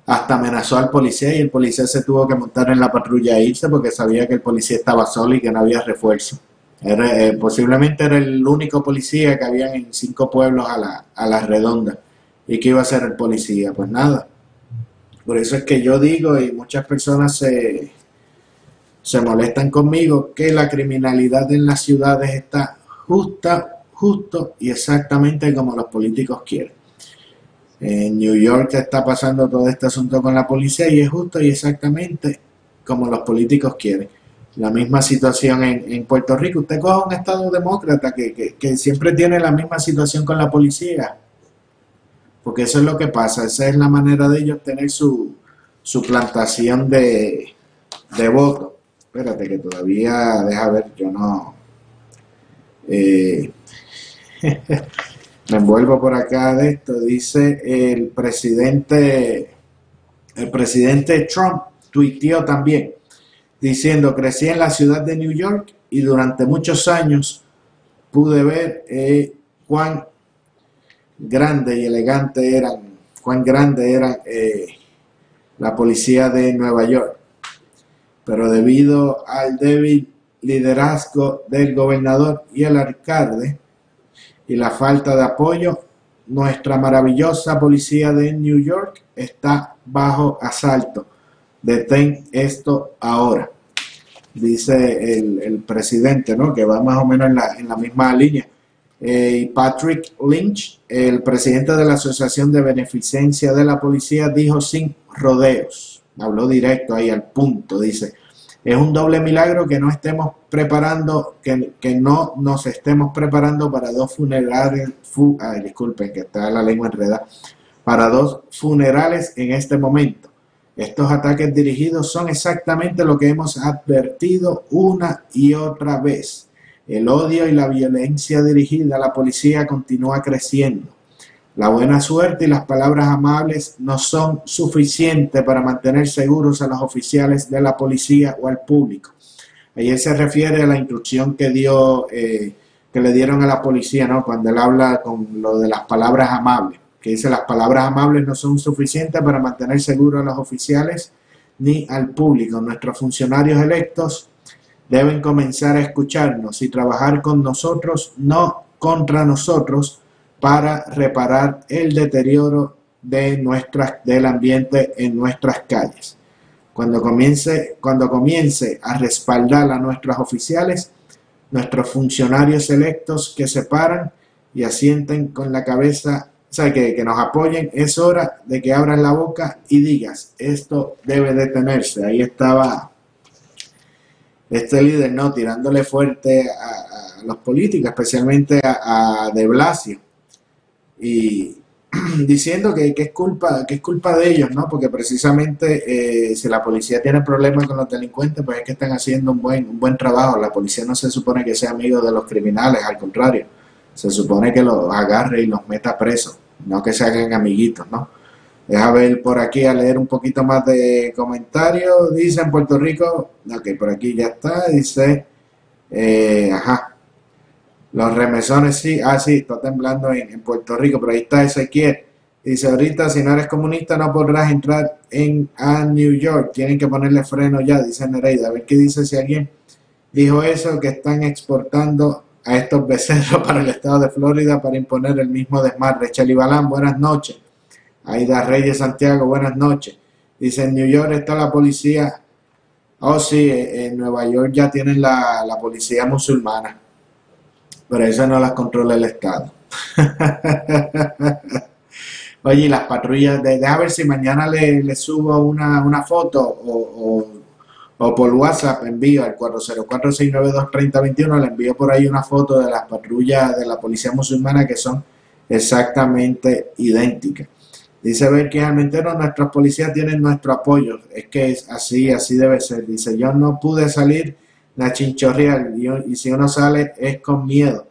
hasta amenazó al policía y el policía se tuvo que montar en la patrulla e irse porque sabía que el policía estaba solo y que no había refuerzo. Eh, posiblemente era el único policía que había en cinco pueblos a la, a redonda. ¿Y qué iba a hacer el policía? Pues nada. Por eso es que yo digo, y muchas personas se, se molestan conmigo, que la criminalidad en las ciudades está justa, justo y exactamente como los políticos quieren. En New York está pasando todo este asunto con la policía y es justo y exactamente como los políticos quieren. La misma situación en, Puerto Rico. Usted coge un estado demócrata que, que, que siempre tiene la misma situación con la policía. Porque eso es lo que pasa. Esa es la manera de ellos tener su, su plantación de, de votos. Espérate que todavía, deja ver, yo no... Eh, [LAUGHS] me envuelvo por acá de esto. Dice el presidente, el presidente Trump tuiteó también diciendo, crecí en la ciudad de New York y durante muchos años pude ver eh, cuán grande y elegante eran, cuán grande era eh, la policía de Nueva York. Pero debido al débil liderazgo del gobernador y el alcalde y la falta de apoyo, nuestra maravillosa policía de New York está bajo asalto. Detén esto ahora, dice el, presidente, ¿no? que va más o menos en la, en la misma línea. Eh, Patrick Lynch, el presidente de la Asociación de Beneficencia de la Policía, dijo sin rodeos, habló directo ahí al punto, dice, es un doble milagro que no estemos preparando, que, no nos estemos preparando para dos funerales, disculpen que está la lengua enredada, para dos funerales en este momento. Estos ataques dirigidos son exactamente lo que hemos advertido una y otra vez. El odio y la violencia dirigida a la policía continúa creciendo. La buena suerte y las palabras amables no son suficientes para mantener seguros a los oficiales de la policía o al público. Ahí se refiere a la instrucción que dio, eh, que le dieron a la policía, ¿no? Cuando él habla con lo de las palabras amables, que dice las palabras amables no son suficientes para mantener seguros a los oficiales ni al público. Nuestros funcionarios electos deben comenzar a escucharnos y trabajar con nosotros, no contra nosotros, para reparar el deterioro de nuestras, del ambiente en nuestras calles. Cuando comience, cuando comience a respaldar a nuestros oficiales, nuestros funcionarios electos que se paran y asienten con la cabeza, o sea, que, que nos apoyen, es hora de que abran la boca y digas, esto debe detenerse. Ahí estaba este líder, ¿no? Tirándole fuerte a, los políticos, especialmente a De Blasio y [CLEARS THROAT] diciendo que, es culpa que es culpa de ellos, ¿no? Porque precisamente eh, si la policía tiene problemas con los delincuentes, pues es que están haciendo un buen un buen trabajo. La policía no se supone que sea amigo de los criminales, al contrario, se supone que los agarre y los meta presos, no que se hagan amiguitos, ¿no? Deja ver por aquí a leer un poquito más de comentarios. Dice en Puerto Rico, ok, por aquí ya está, dice, eh, ajá, los remesones sí, ah, sí, está temblando en, Puerto Rico, pero ahí está Ezequiel. Dice, ahorita si no eres comunista no podrás entrar en a New York. Tienen que ponerle freno ya, dice Nereida. A ver qué dice si alguien dijo eso, que están exportando a estos becerros [LAUGHS] para el estado de Florida para imponer el mismo desmadre. Chalibalán, buenas noches. Aida Reyes Santiago, buenas noches. Dice, en New York está la policía. Oh, sí, en Nueva York ya tienen la policía musulmana pero eso no las controla el Estado. [LAUGHS] Oye, las patrullas, de, deja ver si mañana le, subo una, foto o, o, por WhatsApp envío al 404-692-3021, le envío por ahí una foto de las patrullas de la policía musulmana que son exactamente idénticas. Dice ver que Almentero, nuestras policías tienen nuestro apoyo. Es que es así, así debe ser. Dice, yo no pude salir la chinchorreal y, si uno sale es con miedo.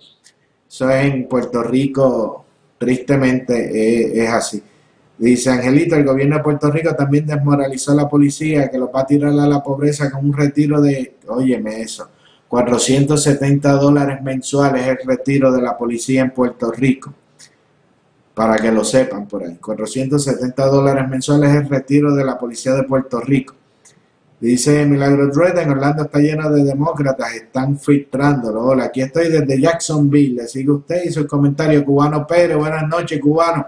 Eso es en Puerto Rico, tristemente es, así. Dice Angelito, el gobierno de Puerto Rico también desmoralizó a la policía que lo va a tirar a la pobreza con un retiro de, óyeme eso, 470 dólares mensuales el retiro de la policía en Puerto Rico. Para que lo sepan por ahí. 470 dólares mensuales el retiro de la policía de Puerto Rico. Dice Milagro Dredd, en Orlando está lleno de demócratas, están filtrándolo. Hola, aquí estoy desde Jacksonville. Le sigue usted y su comentario. Cubano Pérez, buenas noches, cubano.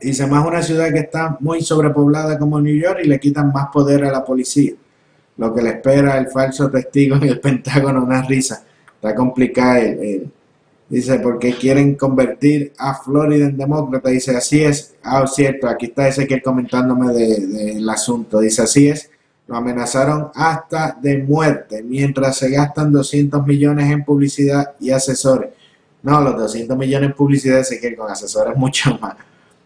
Dice, más una ciudad que está muy sobrepoblada como New York y le quitan más poder a la policía. Lo que le espera el falso testigo en el Pentágono, una risa. Está complicada el, Dice, porque quieren convertir a Florida en demócrata. Dice, así es. Ah, cierto, aquí está Ezequiel comentándome del de, del asunto. Dice, así es. Lo amenazaron hasta de muerte mientras se gastan 200 millones en publicidad y asesores. No, los 200 millones en publicidad, que con asesores mucho más.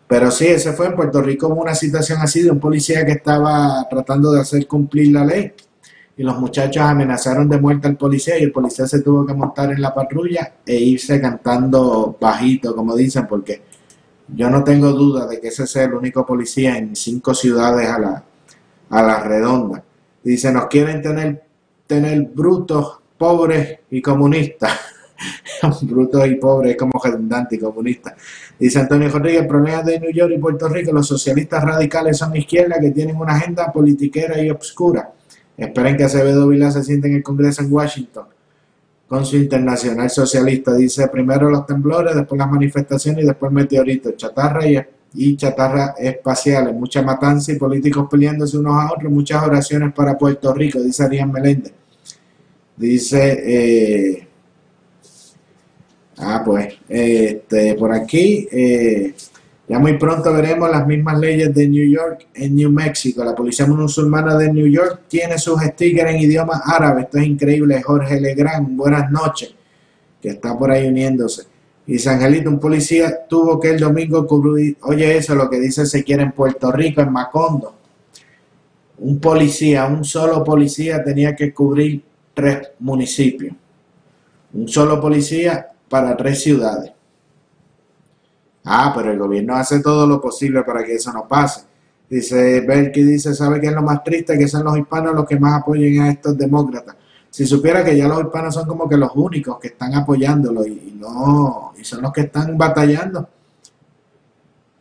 Pero sí, ese fue en Puerto Rico una situación así de un policía que estaba tratando de hacer cumplir la ley y los muchachos amenazaron de muerte al policía y el policía se tuvo que montar en la patrulla e irse cantando bajito, como dicen, porque yo no tengo duda de que ese sea el único policía en cinco ciudades a la, a la redonda. Dice, nos quieren tener, tener brutos, pobres y comunistas. [LAUGHS] brutos y pobres es como redundante y comunista. Dice Antonio Rodríguez, el problema de New York y Puerto Rico, los socialistas radicales son izquierda que tienen una agenda politiquera y obscura. Esperen que Acevedo Vila se siente en el Congreso en Washington con su internacional socialista. Dice primero los temblores, después las manifestaciones y después meteoritos, chatarra y, y chatarra espaciales, mucha matanza y políticos peleándose unos a otros, muchas oraciones para Puerto Rico, dice Arián Meléndez. Dice, eh, ah, pues, este, por aquí, eh, ya muy pronto veremos las mismas leyes de New York en New Mexico. La policía musulmana de New York tiene sus stickers en idioma árabe. Esto es increíble. Jorge Legrand, buenas noches, que está por ahí uniéndose. San Angelito, un policía tuvo que el domingo cubrir, oye eso, lo que dice se quiere en Puerto Rico, en Macondo. Un policía, un solo policía tenía que cubrir tres municipios. Un solo policía para tres ciudades. Ah, pero el gobierno hace todo lo posible para que eso no pase. Dice Berky, dice, ¿sabe qué es lo más triste? Que son los hispanos los que más apoyen a estos demócratas. Si supiera que ya los hispanos son como que los únicos que están apoyándolo y, no, y son los que están batallando.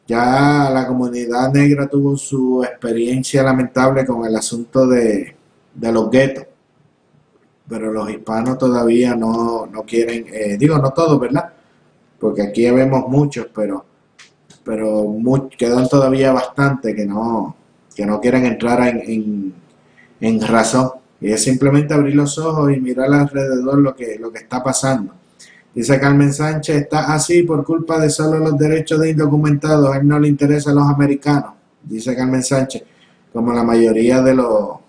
Ya la comunidad negra tuvo su experiencia lamentable con el asunto de, los guetos, pero los hispanos todavía no, no quieren, eh, digo, no todos, ¿verdad? porque aquí vemos muchos, pero, pero quedan todavía bastante que no, que no quieren entrar en, en, razón. Y es simplemente abrir los ojos y mirar alrededor lo que, lo que está pasando. Dice Carmen Sánchez, está así por culpa de solo los derechos de indocumentados, a él no le interesa a los americanos, dice Carmen Sánchez, como la mayoría de los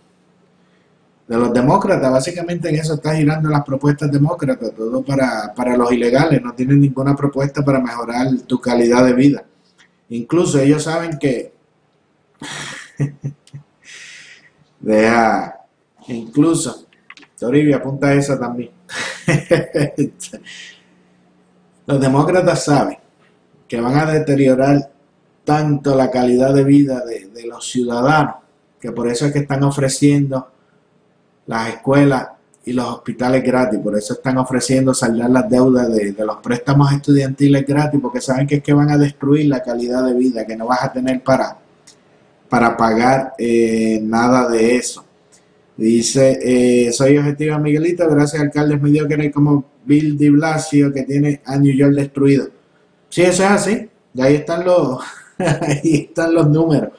de los demócratas. Básicamente en eso está girando las propuestas demócratas, todo para, para los ilegales, no tienen ninguna propuesta para mejorar tu calidad de vida. Incluso ellos saben que... [LAUGHS] Deja, incluso, Toribia apunta esa también. [LAUGHS] los demócratas saben que van a deteriorar tanto la calidad de vida de, de los ciudadanos, que por eso es que están ofreciendo las escuelas y los hospitales gratis. Por eso están ofreciendo saldar las deudas de, los préstamos estudiantiles gratis, porque saben que es que van a destruir la calidad de vida, que no vas a tener para, para pagar eh, nada de eso. Dice, eh, soy objetiva Miguelito, gracias alcaldes mediocres como Bill de Blasio que tiene a New York destruido. Sí, eso es así. Y ahí están los, [LAUGHS] ahí están los números.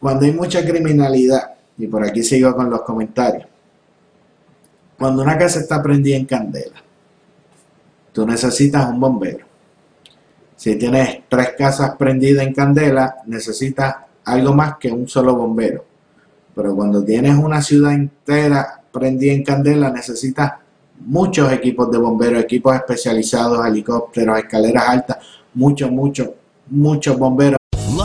Cuando hay mucha criminalidad, y por aquí sigo con los comentarios. Cuando una casa está prendida en candela, tú necesitas un bombero. Si tienes tres casas prendidas en candela, necesitas algo más que un solo bombero. Pero cuando tienes una ciudad entera prendida en candela, necesitas muchos equipos de bomberos, equipos especializados, helicópteros, escaleras altas, muchos, muchos, muchos bomberos.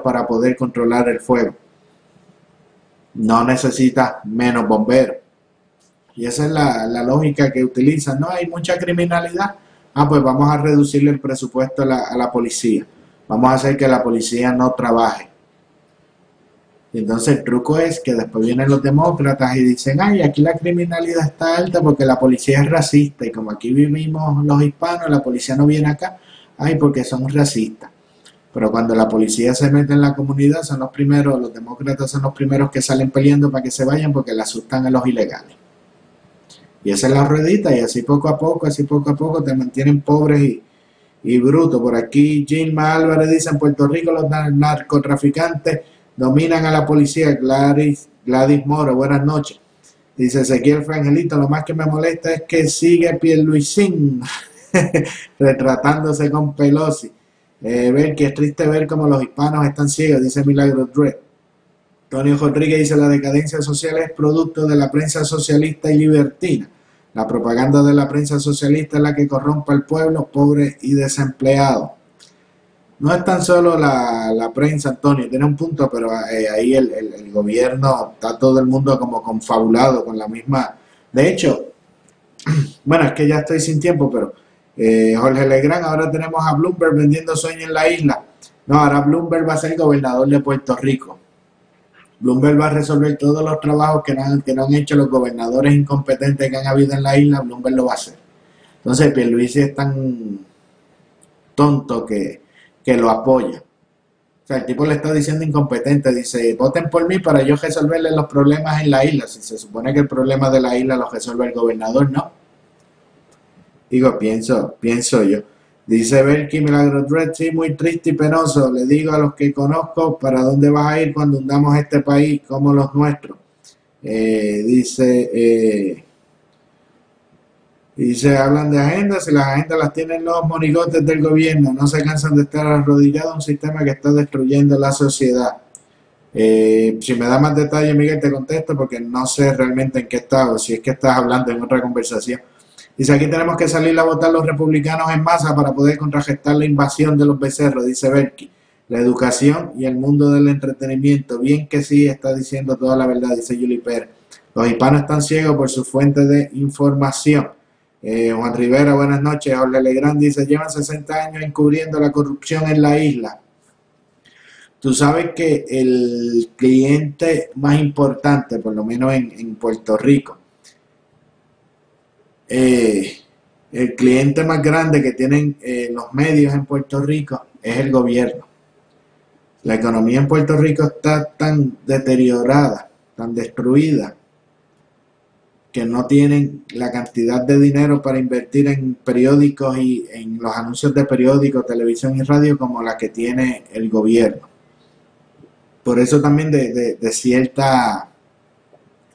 Para poder controlar el fuego. No necesitas menos bomberos. Y esa es la, lógica que utilizan. No hay mucha criminalidad. Ah, pues vamos a reducirle el presupuesto a la, a la policía. Vamos a hacer que la policía no trabaje. Y entonces el truco es que después vienen los demócratas y dicen, ay, aquí la criminalidad está alta porque la policía es racista y como aquí vivimos los hispanos, la policía no viene acá, ay, porque son racistas. Pero cuando la policía se mete en la comunidad, son los primeros, los demócratas son los primeros que salen peleando para que se vayan porque le asustan a los ilegales. Y esa es la ruedita y así poco a poco, así poco a poco te mantienen pobres y, y brutos. Por aquí Gilma Álvarez dice, en Puerto Rico los narcotraficantes dominan a la policía. Gladys, Gladys Moro, buenas noches. Dice Ezequiel Frangelito, lo más que me molesta es que sigue Pierluisín [LAUGHS] retratándose con Pelosi. Eh, ver que es triste ver cómo los hispanos están ciegos, dice Milagro Dredd. Antonio Rodríguez dice la decadencia social es producto de la prensa socialista y libertina. La propaganda de la prensa socialista es la que corrompe al pueblo pobre y desempleado. No es tan solo la, prensa, Antonio, tiene un punto, pero eh, ahí el, el, gobierno, está todo el mundo como confabulado con la misma... De hecho, [CLEARS THROAT] bueno, es que ya estoy sin tiempo, pero eh, Jorge Legrand, ahora tenemos a Bloomberg vendiendo sueños en la isla. No, ahora Bloomberg va a ser gobernador de Puerto Rico. Bloomberg va a resolver todos los trabajos que no, han, que no han hecho los gobernadores incompetentes que han habido en la isla, Bloomberg lo va a hacer. Entonces, Pierluisi es tan tonto que, que lo apoya. O sea, el tipo le está diciendo incompetente, dice, voten por mí para yo resolverle los problemas en la isla. Si se supone que el problema de la isla lo resuelve el gobernador, no. Digo, pienso, pienso yo. Dice Belky Milagro Dread, sí, muy triste y penoso. Le digo a los que conozco para dónde vas a ir cuando hundamos este país como los nuestros. Eh, dice, eh, dice, hablan de agendas y las agendas las tienen los monigotes del gobierno. No se cansan de estar arrodillados a un sistema que está destruyendo la sociedad. Eh, si me da más detalle, Miguel, te contesto porque no sé realmente en qué estado, si es que estás hablando en otra conversación. Dice, aquí tenemos que salir a votar los republicanos en masa para poder contrarrestar la invasión de los becerros, dice Berkey. La educación y el mundo del entretenimiento. Bien que sí, está diciendo toda la verdad, dice Julie Pérez. Los hispanos están ciegos por su fuente de información. Eh, Juan Rivera, buenas noches. Jorge Legrand dice, llevan 60 años encubriendo la corrupción en la isla. Tú sabes que el cliente más importante, por lo menos en Puerto Rico, eh, el cliente más grande que tienen eh, los medios en Puerto Rico es el gobierno. La economía en Puerto Rico está tan deteriorada, tan destruida, que no tienen la cantidad de dinero para invertir en periódicos y en los anuncios de periódicos, televisión y radio como la que tiene el gobierno. Por eso también de cierta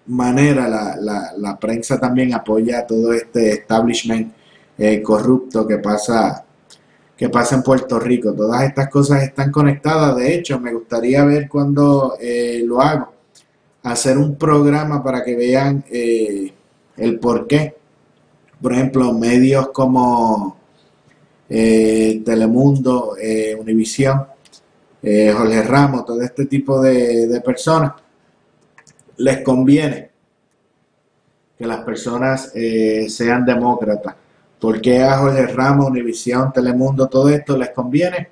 manera la, la, prensa también apoya todo este establishment eh, corrupto que pasa que pasa en Puerto Rico. Todas estas cosas están conectadas. De hecho, me gustaría ver cuando eh, lo hago, hacer un programa para que vean eh, el por qué. Por ejemplo, medios como Telemundo, Univisión, Jorge Ramos, todo este tipo de personas les conviene que las personas eh, sean demócratas. porque a Jorge Ramos, Univisión, Telemundo, todo esto les conviene?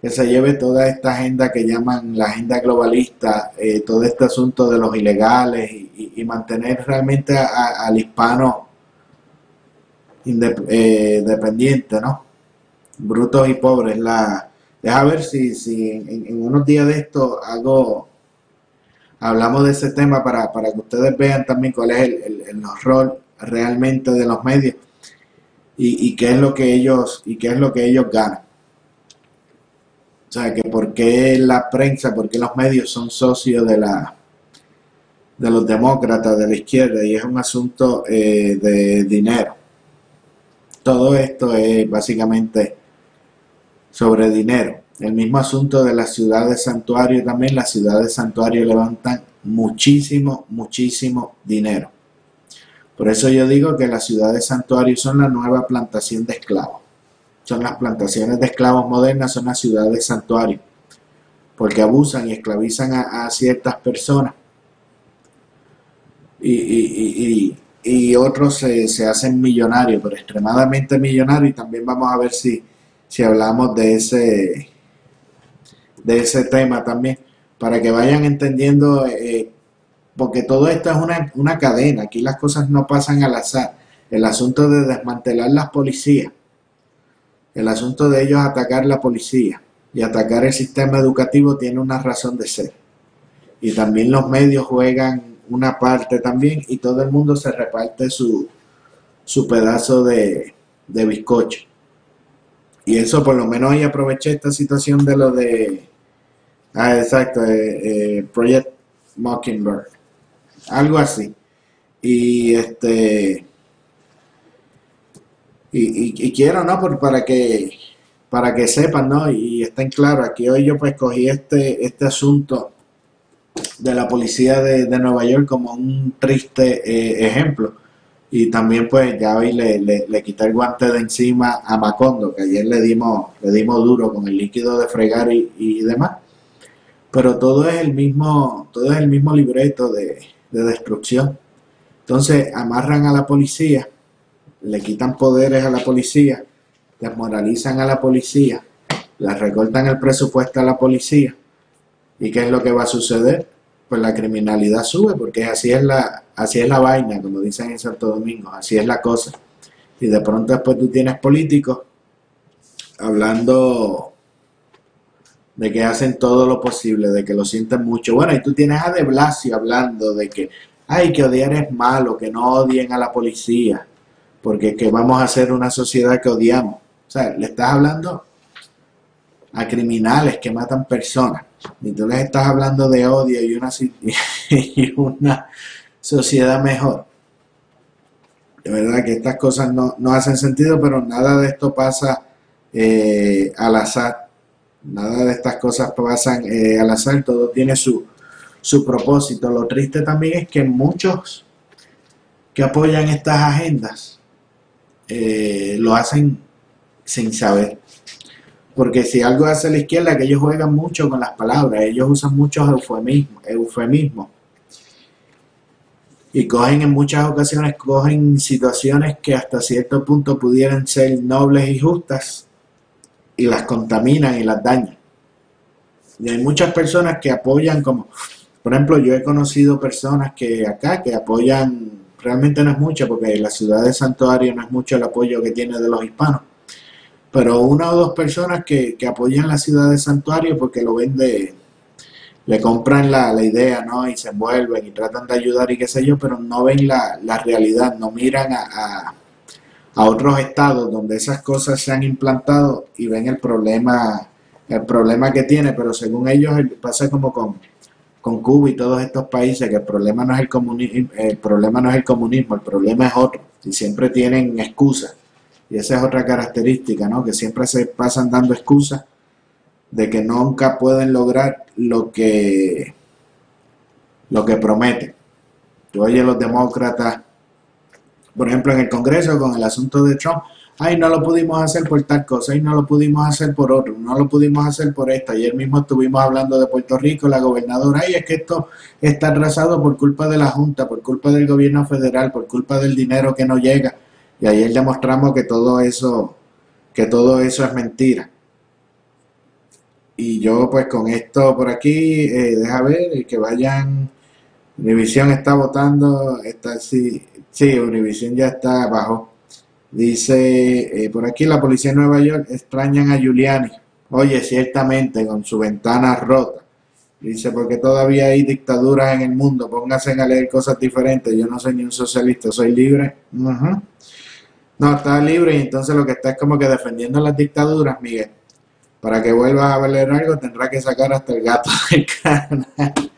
Que se lleve toda esta agenda que llaman la agenda globalista, eh, todo este asunto de los ilegales y, mantener realmente al hispano eh, dependiente, ¿no? Brutos y pobres. La, deja ver si, si en, en unos días de esto hago hablamos de ese tema para, que ustedes vean también cuál es el, el, rol realmente de los medios y, qué es lo que ellos y qué es lo que ellos ganan. O sea, que por qué la prensa, por qué los medios son socios de la de los demócratas de la izquierda y es un asunto eh, de dinero. Todo esto es básicamente sobre dinero. El mismo asunto de la ciudad de santuario también, las ciudades santuario levantan muchísimo, muchísimo dinero. Por eso yo digo que las ciudades santuario son la nueva plantación de esclavos. Son las plantaciones de esclavos modernas, son las ciudades santuario. Porque abusan y esclavizan a, ciertas personas. Y, otros se, se, hacen millonarios, pero extremadamente millonarios. Y también vamos a ver si, si hablamos de ese de ese tema también. para que vayan entendiendo, eh, porque todo esto es una, una cadena, aquí las cosas no pasan al azar. El asunto de desmantelar las policías, el asunto de ellos atacar la policía y atacar el sistema educativo tiene una razón de ser. Y también los medios juegan una parte también y todo el mundo se reparte su, su pedazo de, de bizcocho. Y eso por lo menos ahí aproveché esta situación de lo de... Ah, exacto, eh, eh, Project Mockingbird. Algo así. Y este... Y, y, quiero, ¿no? Por, para que para que sepan, ¿no? Y estén claros, aquí hoy yo pues cogí este, este asunto de la policía de, de Nueva York como un triste eh, ejemplo y también pues ya hoy le, le, quité el guante de encima a Macondo, que ayer le dimos, le dimos duro con el líquido de fregar y, demás. Pero todo es el mismo, todo es el mismo libreto de, de destrucción. Entonces amarran a la policía, le quitan poderes a la policía, desmoralizan a la policía, le recortan el presupuesto a la policía. ¿Y qué es lo que va a suceder? pues la criminalidad sube, porque así es la, así es la vaina, como dicen en Santo Domingo, así es la cosa. Y de pronto después tú tienes políticos hablando de que hacen todo lo posible, de que lo sienten mucho. Bueno, y tú tienes a De Blasio hablando de que hay que odiar es malo, que no odien a la policía, porque que vamos a ser una sociedad que odiamos. O sea, le estás hablando a criminales que matan personas. Y tú les estás hablando de odio y una, [LAUGHS] y una sociedad mejor. De verdad que estas cosas no, hacen sentido, pero nada de esto pasa eh, al azar. Nada de estas cosas pasan eh, al azar, todo tiene su, su propósito. Lo triste también es que muchos que apoyan estas agendas eh, lo hacen sin saber. Porque si algo hace la izquierda, que ellos juegan mucho con las palabras, ellos usan muchos eufemismos, eufemismos. Y cogen en muchas ocasiones, cogen situaciones que hasta cierto punto pudieran ser nobles y justas y las contaminan y las dañan. Y hay muchas personas que apoyan como, por ejemplo, yo he conocido personas que acá, que apoyan, realmente no es mucho, porque la ciudad de Santuario no es mucho el apoyo que tiene de los hispanos pero una o dos personas que, apoyan la ciudad de Santuario porque lo ven de, le compran la, idea, ¿no? Y se envuelven y tratan de ayudar y qué sé yo, pero no ven la, realidad, no miran a, otros estados donde esas cosas se han implantado y ven el problema, el problema que tiene, pero según ellos pasa como con, con Cuba y todos estos países, que el problema no es el comunismo, el problema no es el comunismo, el problema es otro, y siempre tienen excusas y esa es otra característica, ¿no? Que siempre se pasan dando excusas de que nunca pueden lograr lo que, lo que prometen. Tú oyes los demócratas, por ejemplo, en el Congreso con el asunto de Trump, ay, no lo pudimos hacer por tal cosa, ay, no lo pudimos hacer por otro, no lo pudimos hacer por esta. Ayer mismo estuvimos hablando de Puerto Rico, la gobernadora, ay, es que esto está atrasado por culpa de la Junta, por culpa del gobierno federal, por culpa del dinero que no llega. Y ayer demostramos que todo eso, que todo eso es mentira. Y yo pues con esto por aquí, eh, deja ver, que vayan, Univision está votando, está sí, sí, Univision ya está abajo. Dice, eh, por aquí la policía de Nueva York extrañan a Giuliani. Oye, ciertamente, con su ventana rota. Dice, porque todavía hay dictaduras en el mundo, pónganse a leer cosas diferentes. Yo no soy ni un socialista, soy libre. No, está libre y entonces lo que está es como que defendiendo las dictaduras, Miguel. Para que vuelvas a valer algo tendrá que sacar hasta el gato [LAUGHS] del canal.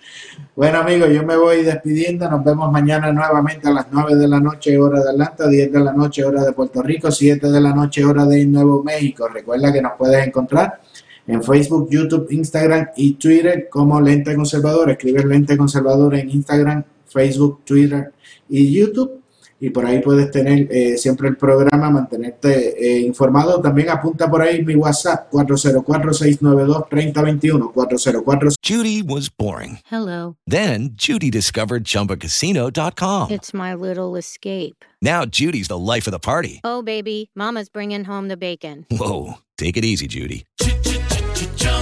Bueno amigos, yo me voy despidiendo. Nos vemos mañana nuevamente a las 9 de la noche hora de Atlanta, 10 de la noche hora de Puerto Rico, 7 de la noche hora de Nuevo México. Recuerda que nos puedes encontrar en Facebook, YouTube, Instagram y Twitter como Lente Conservador. Escribe Lente Conservador en Instagram, Facebook, Twitter y YouTube y por ahí puedes tener eh, siempre el programa, mantenerte eh, informado. También apunta por ahí mi WhatsApp 404-692-3021. 404. Judy was boring. Hello. Then Judy discovered chumbacasino.com. It's my little escape. Now Judy's the life of the party. Oh, baby, Mama's bringing home the bacon. Whoa. Take it easy, Judy.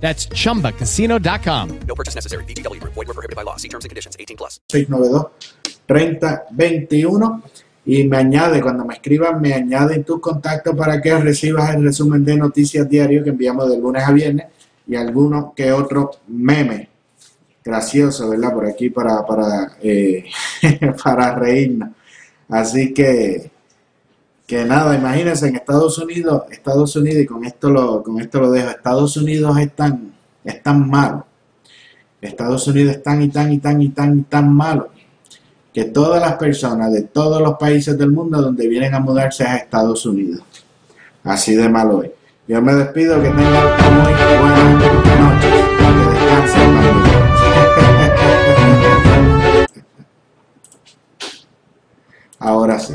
That's chumbacasino.com. No purchase necessary. VGW Group. Void where prohibited by law. See terms and conditions. 18 plus. 692 30 21 y me añade, cuando me escriban, me añaden tus contactos para que recibas el resumen de noticias diario que enviamos de lunes a viernes y alguno que otro meme gracioso, ¿verdad? Por aquí para, para, eh, [LAUGHS] para reírnos. Así que, que nada, imagínense en Estados Unidos, Estados Unidos, y con esto lo, con esto lo dejo, Estados Unidos es tan, es tan malo, Estados Unidos es tan y tan y tan y tan y tan malo, que todas las personas de todos los países del mundo donde vienen a mudarse es a Estados Unidos. Así de malo es. Yo me despido, que tengan muy buenas noches, que descansen. [LAUGHS] Ahora sí.